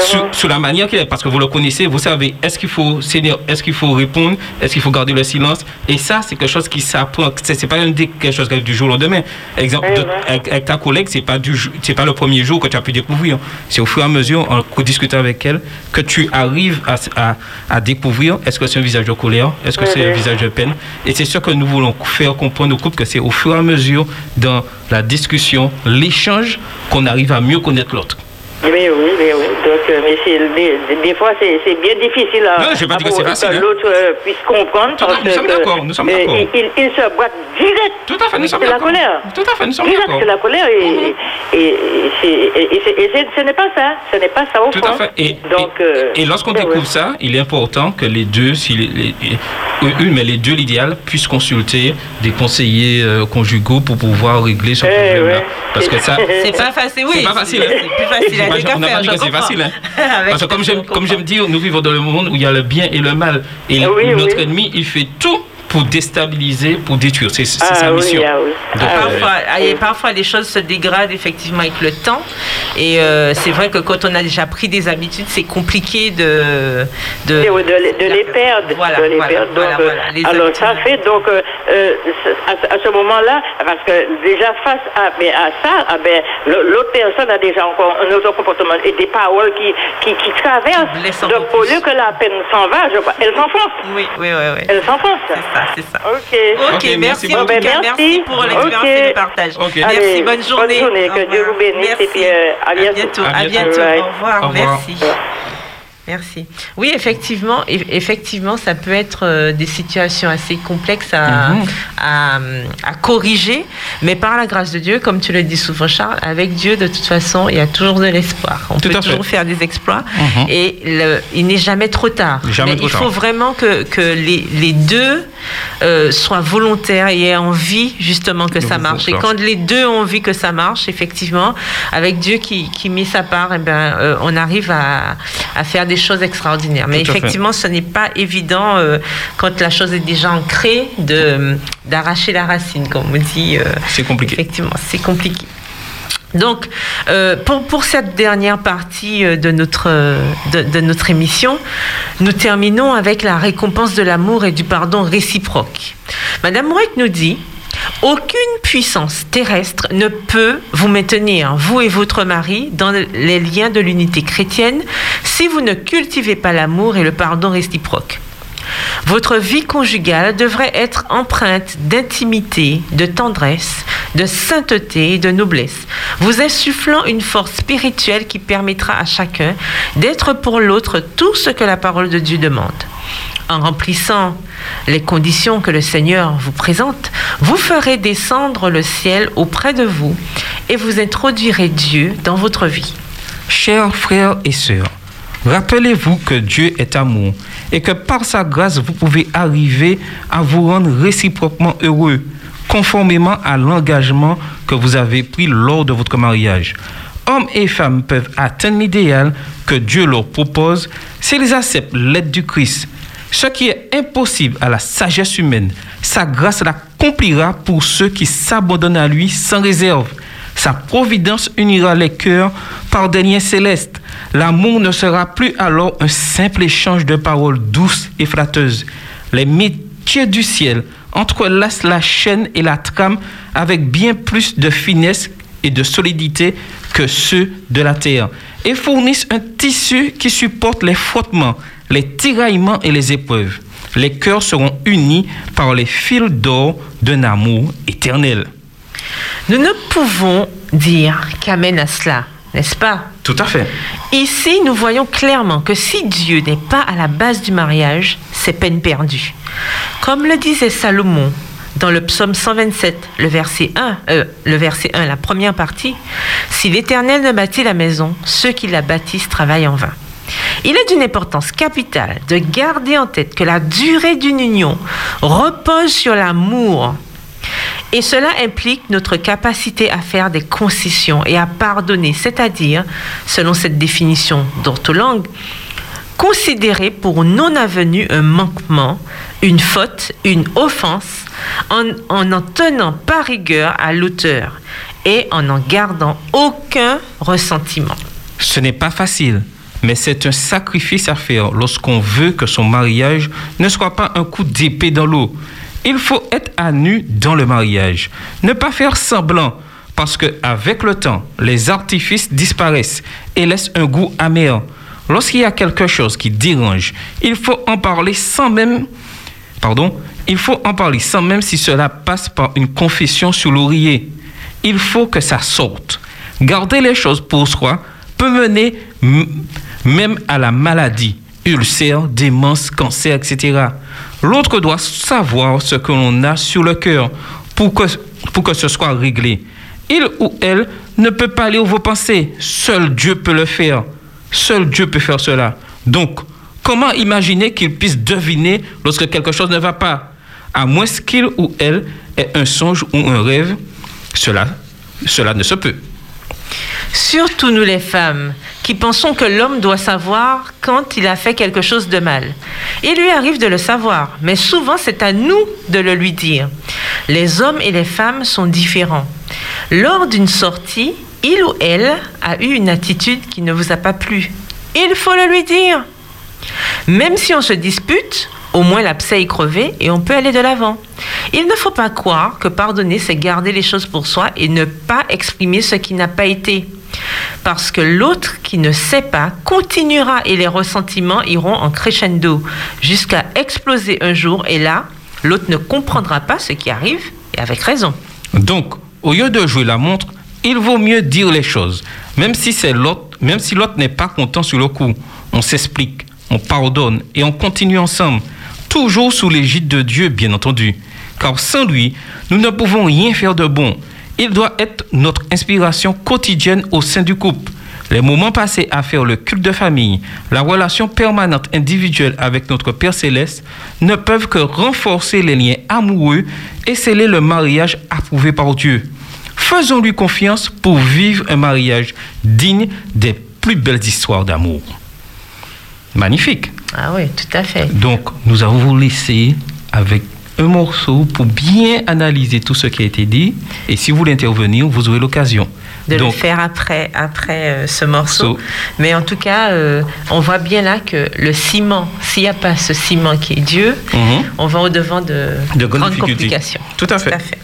sous, sous la manière qu'il est, parce que vous le connaissez, vous savez, est-ce qu'il faut est-ce qu'il faut répondre, est-ce qu'il faut garder le silence, et ça, c'est quelque chose qui s'apprend, c'est pas quelque chose qui arrive du jour au lendemain. Exemple, de- avec, avec ta collègue, c'est pas du, jou- c'est pas le premier jour que tu as pu découvrir, c'est au fur et à mesure, en discutant avec elle, que tu arrives à, à, à découvrir, est-ce que c'est un visage de colère, est-ce que c'est un visage de peine, et c'est sûr que nous voulons faire comprendre au couple que c'est au fur et à mesure, dans la discussion, l'échange, qu'on arrive à mieux connaître l'autre. Donc, mais des, des fois, c'est, bien difficile à, Non, j'ai pas à dit que c'est pour- facile, hein. l'autre euh, puisse comprendre. Tout parce nous sommes d'accord, nous sommes euh, d'accord. il, il- il se boite direct. Tout à fait, nous sommes c'est la colère. Tout à fait, nous sommes d'accord. C'est la colère. Et, et, et, et et ce n'est pas ça. Ce n'est pas ça au Tout fond. à fait. Et, Donc, euh, et lorsqu'on ben découvre ouais. ça, il est important que les deux, si les, les- une, mais les deux, l'idéal, puissent consulter des conseillers euh, conjugaux pour pouvoir régler ce Eh problème-là. ouais. Parce que ça, C'est pas facile, oui. c'est pas facile. hein. C'est plus facile à dire on n'a qu'à pas dit faire, que je c'est facile. Hein. Parce que comme j'aime, comme j'aime dire, nous vivons dans le monde où il y a le bien et le mal. Et Oui, notre oui. ennemi, il fait tout pour déstabiliser, pour détruire. C'est Ah sa oui, mission. ah oui. Donc, euh, Parfois, ah, et parfois, les choses se dégradent effectivement avec le temps. Et euh, c'est vrai que quand on a déjà pris des habitudes, c'est compliqué de. de, les- de les perdre. Voilà, de les voilà, perdre. voilà, Donc, euh, voilà, les alors, habitudes. ça fait donc, euh, à, à ce moment-là, parce que déjà face à, mais à ça, ah ben, l'autre personne a déjà encore un autre comportement et des paroles qui, qui, qui traversent. Donc, au lieu que la peine s'en va, je, vois- elle s'enfonce. Oui, oui, oui. oui. Elle s'enfonce. C'est ça. Ok. Ok, merci, en tout cas, merci pour l'expérience Ok. et le partage. Ok. Merci, Allez, bonne journée. Bonne journée, que Dieu vous bénisse Merci. et puis euh, à bientôt. bientôt. À À bientôt. Au revoir. Au revoir. Merci. Merci. Oui, effectivement, eff- effectivement, ça peut être euh, des situations assez complexes à, Mhm. à, à corriger, mais par la grâce de Dieu, comme tu le dis souvent, Charles, avec Dieu, de toute façon, il y a toujours de l'espoir. On Tout peut fait. toujours faire des exploits, Mhm. et le- il n'est jamais trop tard. Jamais Mais trop il tard. faut vraiment que, que les, les deux euh, soient volontaires et aient envie justement que ça marche. Et quand les deux ont envie que ça marche, effectivement, avec Dieu qui, qui met sa part, eh ben, euh, on arrive à, à faire des choses extraordinaires. Mais fait. effectivement, ce n'est pas évident euh, quand la chose est déjà ancrée de d'arracher la racine, comme on dit. euh, c'est compliqué. Effectivement, c'est compliqué. Donc, euh, pour, pour cette dernière partie euh, de notre, euh, de, de notre émission, nous terminons avec la récompense de l'amour et du pardon réciproque. Madame Mouret nous dit aucune puissance terrestre ne peut vous maintenir, vous et votre mari, dans les liens de l'unité chrétienne si vous ne cultivez pas l'amour et le pardon réciproque. Votre vie conjugale devrait être empreinte d'intimité, de tendresse, de sainteté et de noblesse, vous insufflant une force spirituelle qui permettra à chacun d'être pour l'autre tout ce que la parole de Dieu demande. En remplissant les conditions que le Seigneur vous présente, vous ferez descendre le ciel auprès de vous et vous introduirez Dieu dans votre vie. Chers frères et sœurs, rappelez-vous que Dieu est amour et que par sa grâce, vous pouvez arriver à vous rendre réciproquement heureux, conformément à l'engagement que vous avez pris lors de votre mariage. Hommes et femmes peuvent atteindre l'idéal que Dieu leur propose s'ils acceptent l'aide du Christ. Ce qui est impossible à la sagesse humaine, sa grâce l'accomplira pour ceux qui s'abandonnent à lui sans réserve. Sa providence unira les cœurs par des liens célestes. L'amour ne sera plus alors un simple échange de paroles douces et flatteuses. Les métiers du ciel entrelacent la chaîne et la trame avec bien plus de finesse et de solidité que ceux de la terre et fournissent un tissu qui supporte les frottements, les tiraillements et les épreuves. Les cœurs seront unis par les fils d'or d'un amour éternel. Nous ne pouvons dire qu'amène à cela, n'est-ce pas? Tout à fait. Ici, nous voyons clairement que si Dieu n'est pas à la base du mariage, c'est peine perdue. Comme le disait Salomon dans le psaume 127, le verset 1, euh, le verset 1, la première partie, si l'Éternel ne bâtit la maison, ceux qui la bâtissent travaillent en vain. Il est d'une importance capitale de garder en tête que la durée d'une union repose sur l'amour. Et cela implique notre capacité à faire des concessions et à pardonner, c'est-à-dire, selon cette définition d'ortholangue, considérer pour non avenu un manquement, une faute, une offense, en en, en tenant par rigueur à l'auteur et en n'en gardant aucun ressentiment. Ce n'est pas facile, mais c'est un sacrifice à faire lorsqu'on veut que son mariage ne soit pas un coup d'épée dans l'eau. Il faut être à nu dans le mariage, ne pas faire semblant, parce que avec le temps, les artifices disparaissent et laissent un goût amer. Lorsqu'il y a quelque chose qui dérange, il faut en parler sans même pardon, il faut en parler sans même si cela passe par une confession sur l'oreiller. Il faut que ça sorte. Garder les choses pour soi peut mener même à la maladie, ulcère, démence, cancer, etc. L'autre doit savoir ce que l'on a sur le cœur pour que, pour que ce soit réglé. Il ou elle ne peut pas lire vos pensées. Seul Dieu peut le faire. Seul Dieu peut faire cela. Donc, comment imaginer qu'il puisse deviner lorsque quelque chose ne va pas? À moins qu'il ou elle ait un songe ou un rêve, cela, cela ne se peut. Surtout nous les femmes, qui pensons que l'homme doit savoir quand il a fait quelque chose de mal. Il lui arrive de le savoir, mais souvent c'est à nous de le lui dire. Les hommes et les femmes sont différents. Lors d'une sortie, il ou elle a eu une attitude qui ne vous a pas plu. Il faut le lui dire. Même si on se dispute, au moins l'abcès est crevé et on peut aller de l'avant. Il ne faut pas croire que pardonner, c'est garder les choses pour soi et ne pas exprimer ce qui n'a pas été. Parce que l'autre qui ne sait pas continuera et les ressentiments iront en crescendo jusqu'à exploser un jour et là, l'autre ne comprendra pas ce qui arrive et avec raison. Donc, au lieu de jouer la montre, il vaut mieux dire les choses. Même si c'est l'autre, même si l'autre n'est pas content sur le coup, on s'explique, on pardonne et on continue ensemble, toujours sous l'égide de Dieu, bien entendu. Car sans lui, nous ne pouvons rien faire de bon. Il doit être notre inspiration quotidienne au sein du couple. Les moments passés à faire le culte de famille, la relation permanente individuelle avec notre Père céleste ne peuvent que renforcer les liens amoureux et sceller le mariage approuvé par Dieu. Faisons-lui confiance pour vivre un mariage digne des plus belles histoires d'amour. Magnifique. Ah oui, tout à fait. Donc, nous allons vous laisser avec un morceau pour bien analyser tout ce qui a été dit. Et si vous voulez intervenir, vous aurez l'occasion. de Donc, le faire après, après euh, ce morceau. Mais en tout cas, euh, on voit bien là que le ciment, s'il n'y a pas ce ciment qui est Dieu, Mhm. on va au-devant de, De grandes complications. Tout à fait. Tout à fait.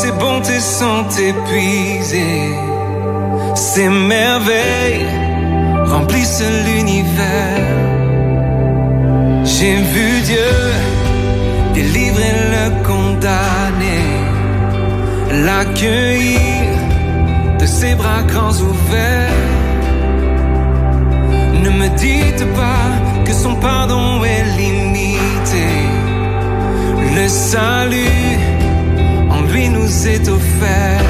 Ces bontés sont épuisées, ces merveilles remplissent l'univers. J'ai vu Dieu délivrer le condamné l'accueillir de ses bras grands ouverts. Ne me dites pas que son pardon est limité. Le salut nous est offert.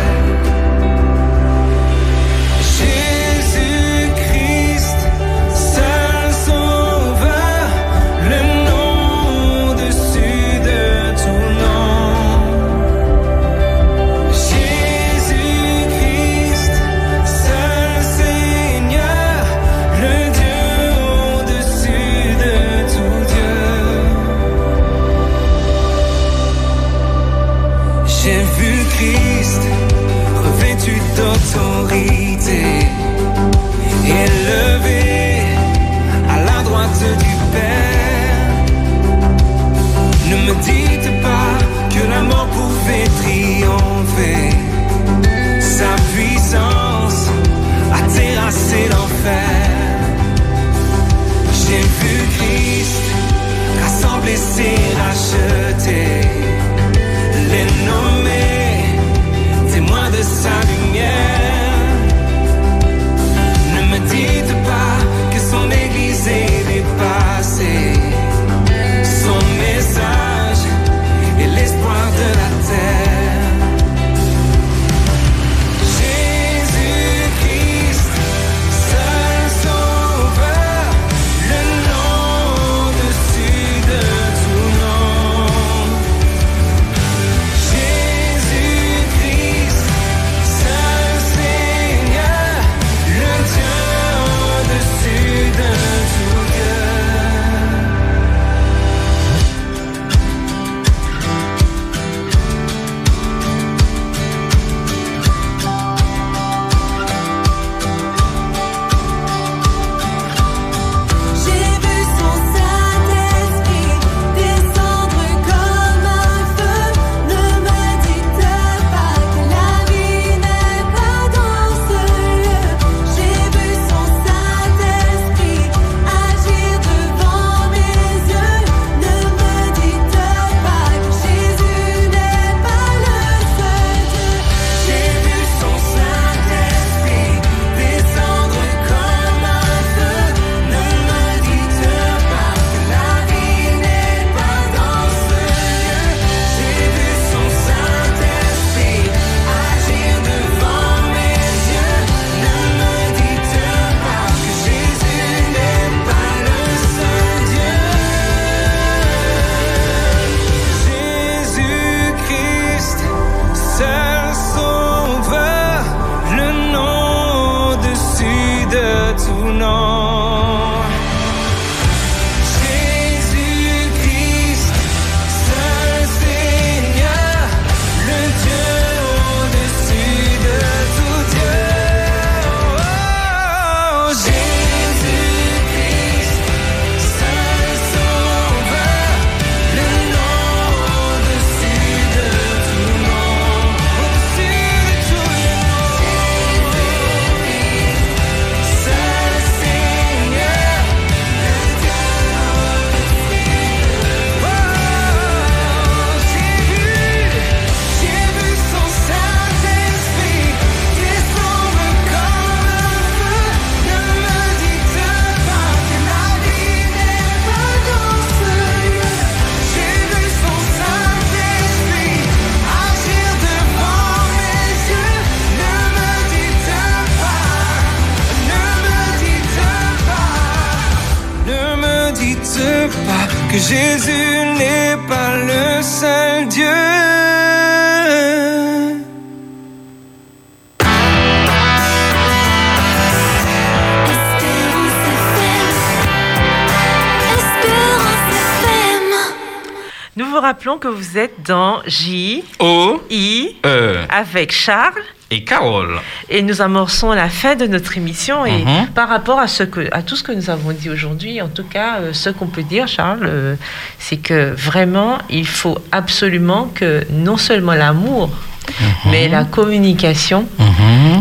see. Rappelons que vous êtes dans J, O, I, E avec Charles. et Carole. Et nous amorçons la fin de notre émission. Et Mhm. par rapport à, ce que, à tout ce que nous avons dit aujourd'hui, en tout cas, euh, ce qu'on peut dire, Charles, euh, c'est que vraiment, il faut absolument que non seulement l'amour, mais la communication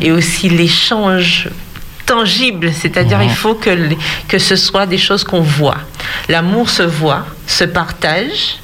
et aussi l'échange tangible, c'est-à-dire il faut que, que ce soit des choses qu'on voit. L'amour se voit, se partage,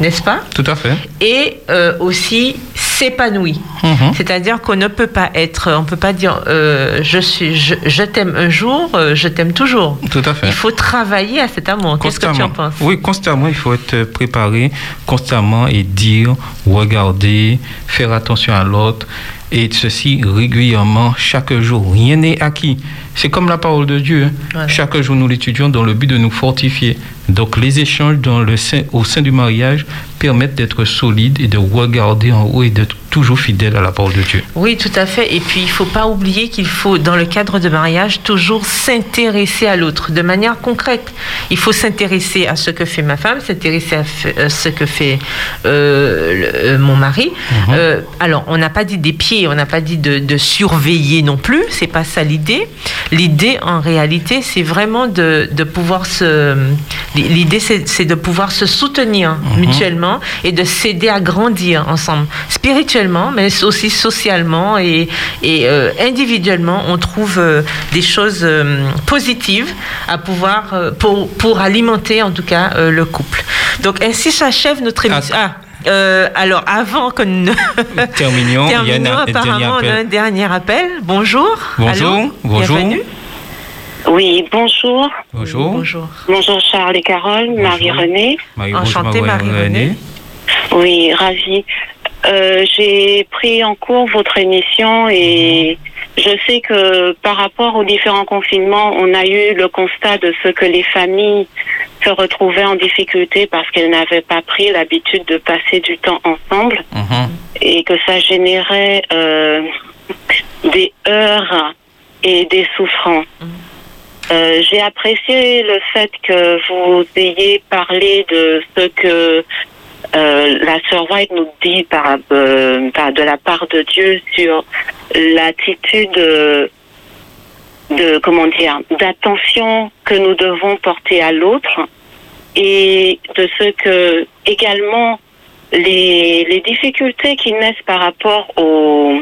n'est-ce pas Tout à fait. et euh, aussi s'épanouit. Mhm. C'est-à-dire qu'on ne peut pas être, on peut pas dire euh, je suis, je, je t'aime un jour, euh, je t'aime toujours. Tout à fait. Il faut travailler à cet amour. Qu'est-ce que tu en penses Oui, constamment, il faut être préparé constamment et dire, regarder, faire attention à l'autre. Et ceci régulièrement, chaque jour. Rien n'est acquis. C'est comme la parole de Dieu. hein. Voilà. Chaque jour, nous l'étudions dans le but de nous fortifier. Donc, les échanges dans le sein, au sein du mariage permettent d'être solides et de regarder en haut et d'être toujours fidèle à la parole de Dieu. Oui, tout à fait. Et puis, il faut pas oublier qu'il faut, dans le cadre de mariage, toujours s'intéresser à l'autre de manière concrète. Il faut s'intéresser à ce que fait ma femme, s'intéresser à euh, ce que fait euh, le- euh, mon mari. Euh, alors, on n'a pas dit des pieds, on n'a pas dit de, de surveiller non plus. C'est pas ça l'idée. L'idée, en réalité, c'est vraiment de, de pouvoir se. L'idée, c'est c'est de pouvoir se soutenir mutuellement et de s'aider à grandir ensemble, spirituellement, mais aussi socialement et, et euh, individuellement. On trouve euh, des choses euh, positives à pouvoir euh, pour, pour alimenter en tout cas euh, le couple. Donc ainsi s'achève notre émission. Ah, euh, alors avant que nous. Il y a apparemment on a un appel. dernier appel. Bonjour. Bonjour, Allô bonjour. Bienvenue. Oui, bonjour. Bonjour. Bonjour. Bonjour Charles et Carole, Marie-Renée. Marie- Enchantée, Marie-Renée. Oui, ravie. Euh, J'ai pris en cours votre émission et je sais que par rapport aux différents confinements, on a eu le constat de ce que les familles se retrouvaient en difficulté parce qu'elles n'avaient pas pris l'habitude de passer du temps ensemble et que ça générait euh, des heures et des souffrances. Euh, J'ai apprécié le fait que vous ayez parlé de ce que euh, la sœur White nous dit par, euh, de la part de Dieu sur l'attitude euh, de comment dire d'attention que nous devons porter à l'autre et de ce que également les, les difficultés qui naissent par rapport aux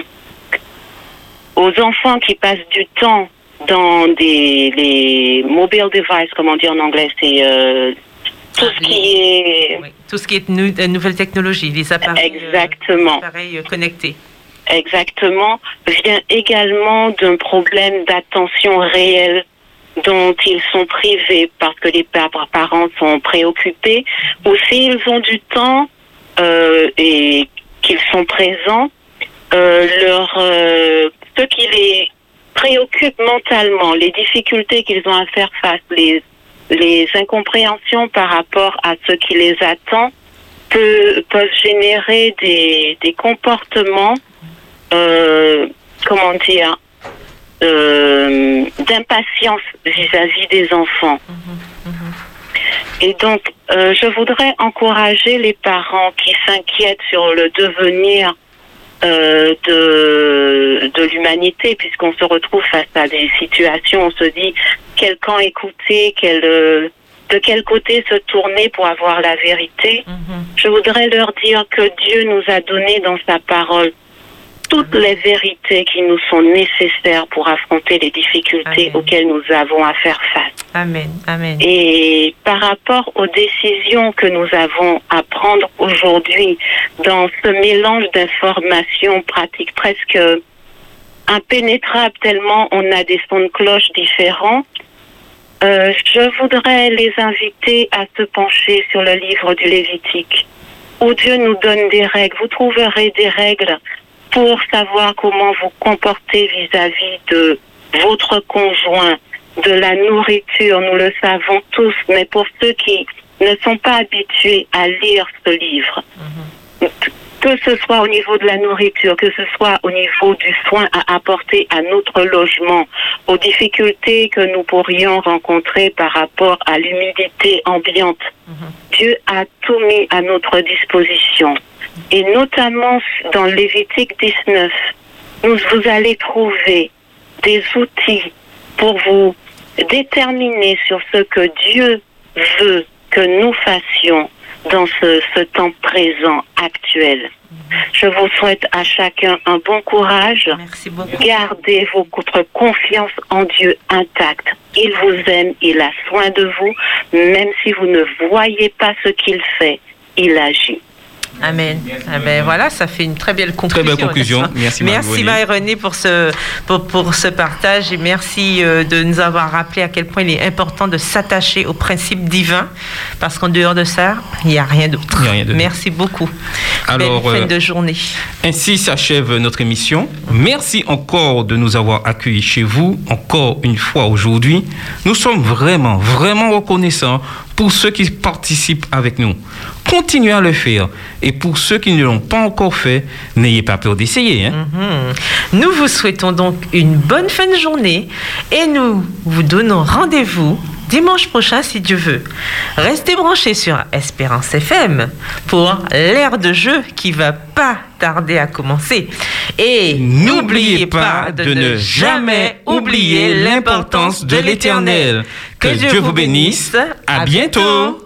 aux enfants qui passent du temps dans des les mobile devices, comme on dit en anglais, c'est euh, tout ce qui est Tout ce qui est nou- euh, nouvelles technologies, les appareils, euh, Exactement. les appareils euh, connectés. exactement vient également d'un problème d'attention réelle dont ils sont privés parce que les pa- parents sont préoccupés ou s'ils ont du temps euh, et qu'ils sont présents, euh, leur euh, ce qui les préoccupe mentalement, les difficultés qu'ils ont à faire face, les les incompréhensions par rapport à ce qui les attend peut- peuvent générer des, des comportements, euh, comment dire, euh, d'impatience vis-à-vis des enfants. Et donc, euh, je voudrais encourager les parents qui s'inquiètent sur le devenir euh, de, de l'humanité, puisqu'on se retrouve face à des situations, on se dit quel camp écouter, quel, euh, de quel côté se tourner pour avoir la vérité. Je voudrais leur dire que Dieu nous a donné dans sa parole toutes les vérités qui nous sont nécessaires pour affronter les difficultés auxquelles nous avons à faire face. Amen. Amen. Et par rapport aux décisions que nous avons à prendre aujourd'hui dans ce mélange d'informations pratiques presque impénétrables tellement on a des sons de cloche différents, euh, je voudrais les inviter à se pencher sur le livre du Lévitique, où Dieu nous donne des règles. Vous trouverez des règles pour savoir comment vous comporter vis-à-vis de votre conjoint de la nourriture, nous le savons tous, mais pour ceux qui ne sont pas habitués à lire ce livre, que ce soit au niveau de la nourriture, que ce soit au niveau du soin à apporter à notre logement, aux difficultés que nous pourrions rencontrer par rapport à l'humidité ambiante. Dieu a tout mis à notre disposition. Et notamment dans Lévitique 19, nous, vous allez trouver des outils pour vous déterminer sur ce que Dieu veut que nous fassions dans ce, ce temps présent actuel. Je vous souhaite à chacun un bon courage. Gardez votre confiance en Dieu intacte. Il vous aime, il a soin de vous, même si vous ne voyez pas ce qu'il fait, il agit. Amen. Ah ben voilà, ça fait une très belle conclusion. Très belle conclusion. Merci, Merci Marie-Renée. Pour ce, pour, pour ce partage et merci euh, de nous avoir rappelé à quel point il est important de s'attacher aux principes divins parce qu'en dehors de ça, il n'y a rien d'autre. Il y a rien d'autre. Merci beaucoup. Alors, Belle fin euh, de journée. Ainsi s'achève notre émission. Merci encore de nous avoir accueillis chez vous, encore une fois aujourd'hui. Nous sommes vraiment, vraiment reconnaissants pour ceux qui participent avec nous. Continuez à le faire. Et pour ceux qui ne l'ont pas encore fait, n'ayez pas peur d'essayer. hein. Mhm. Nous vous souhaitons donc une bonne fin de journée et nous vous donnons rendez-vous dimanche prochain si Dieu veut. Restez branchés sur Espérance FM pour l'ère de jeu qui va pas tarder à commencer. Et n'oubliez pas de ne jamais oublier l'importance de l'éternel. Que Dieu vous bénisse. À bientôt.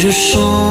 Et je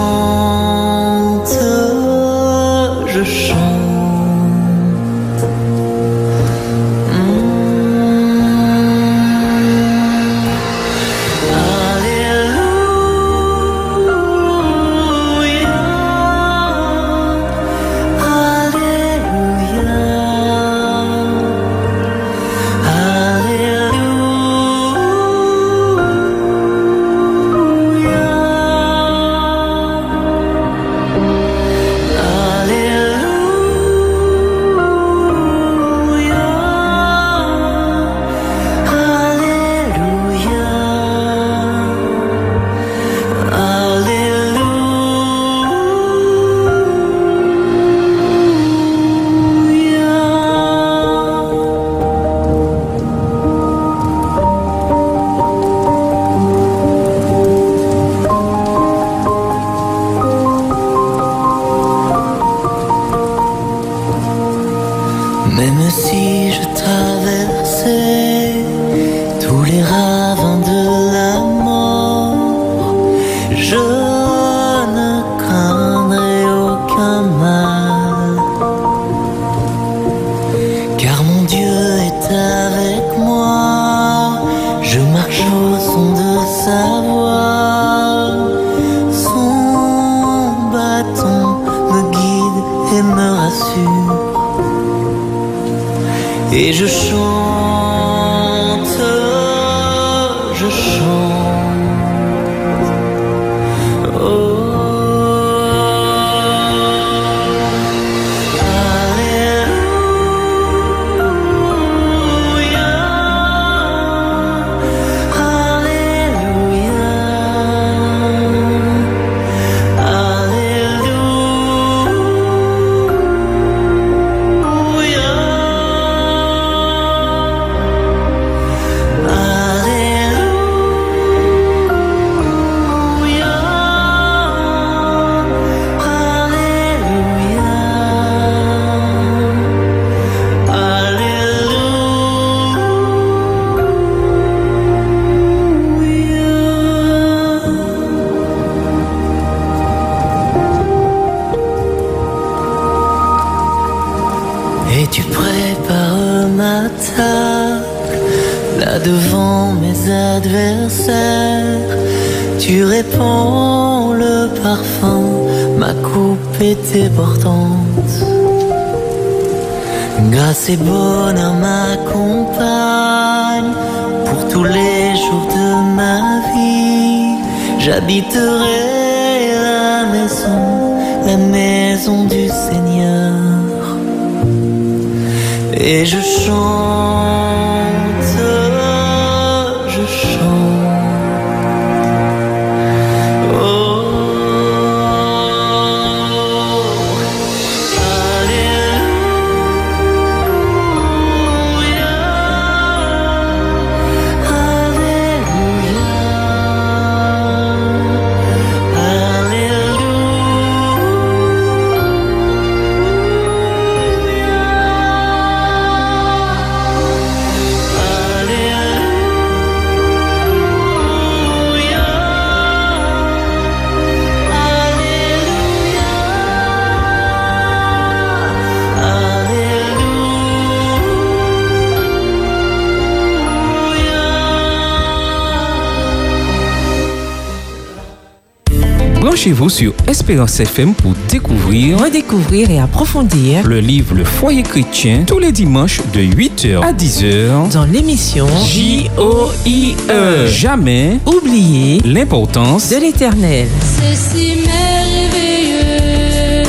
Sur Espérance FM pour découvrir, redécouvrir et approfondir le livre Le Foyer chrétien tous les dimanches de 8h à 10h dans l'émission J-O-I-E. Jamais oublier l'importance de l'éternel. C'est si merveilleux.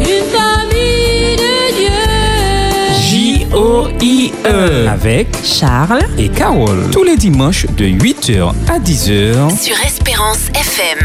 Une famille de Dieu. J-O-I-E avec Charles et Carole tous les dimanches de 8h à 10h Sur Espérance FM.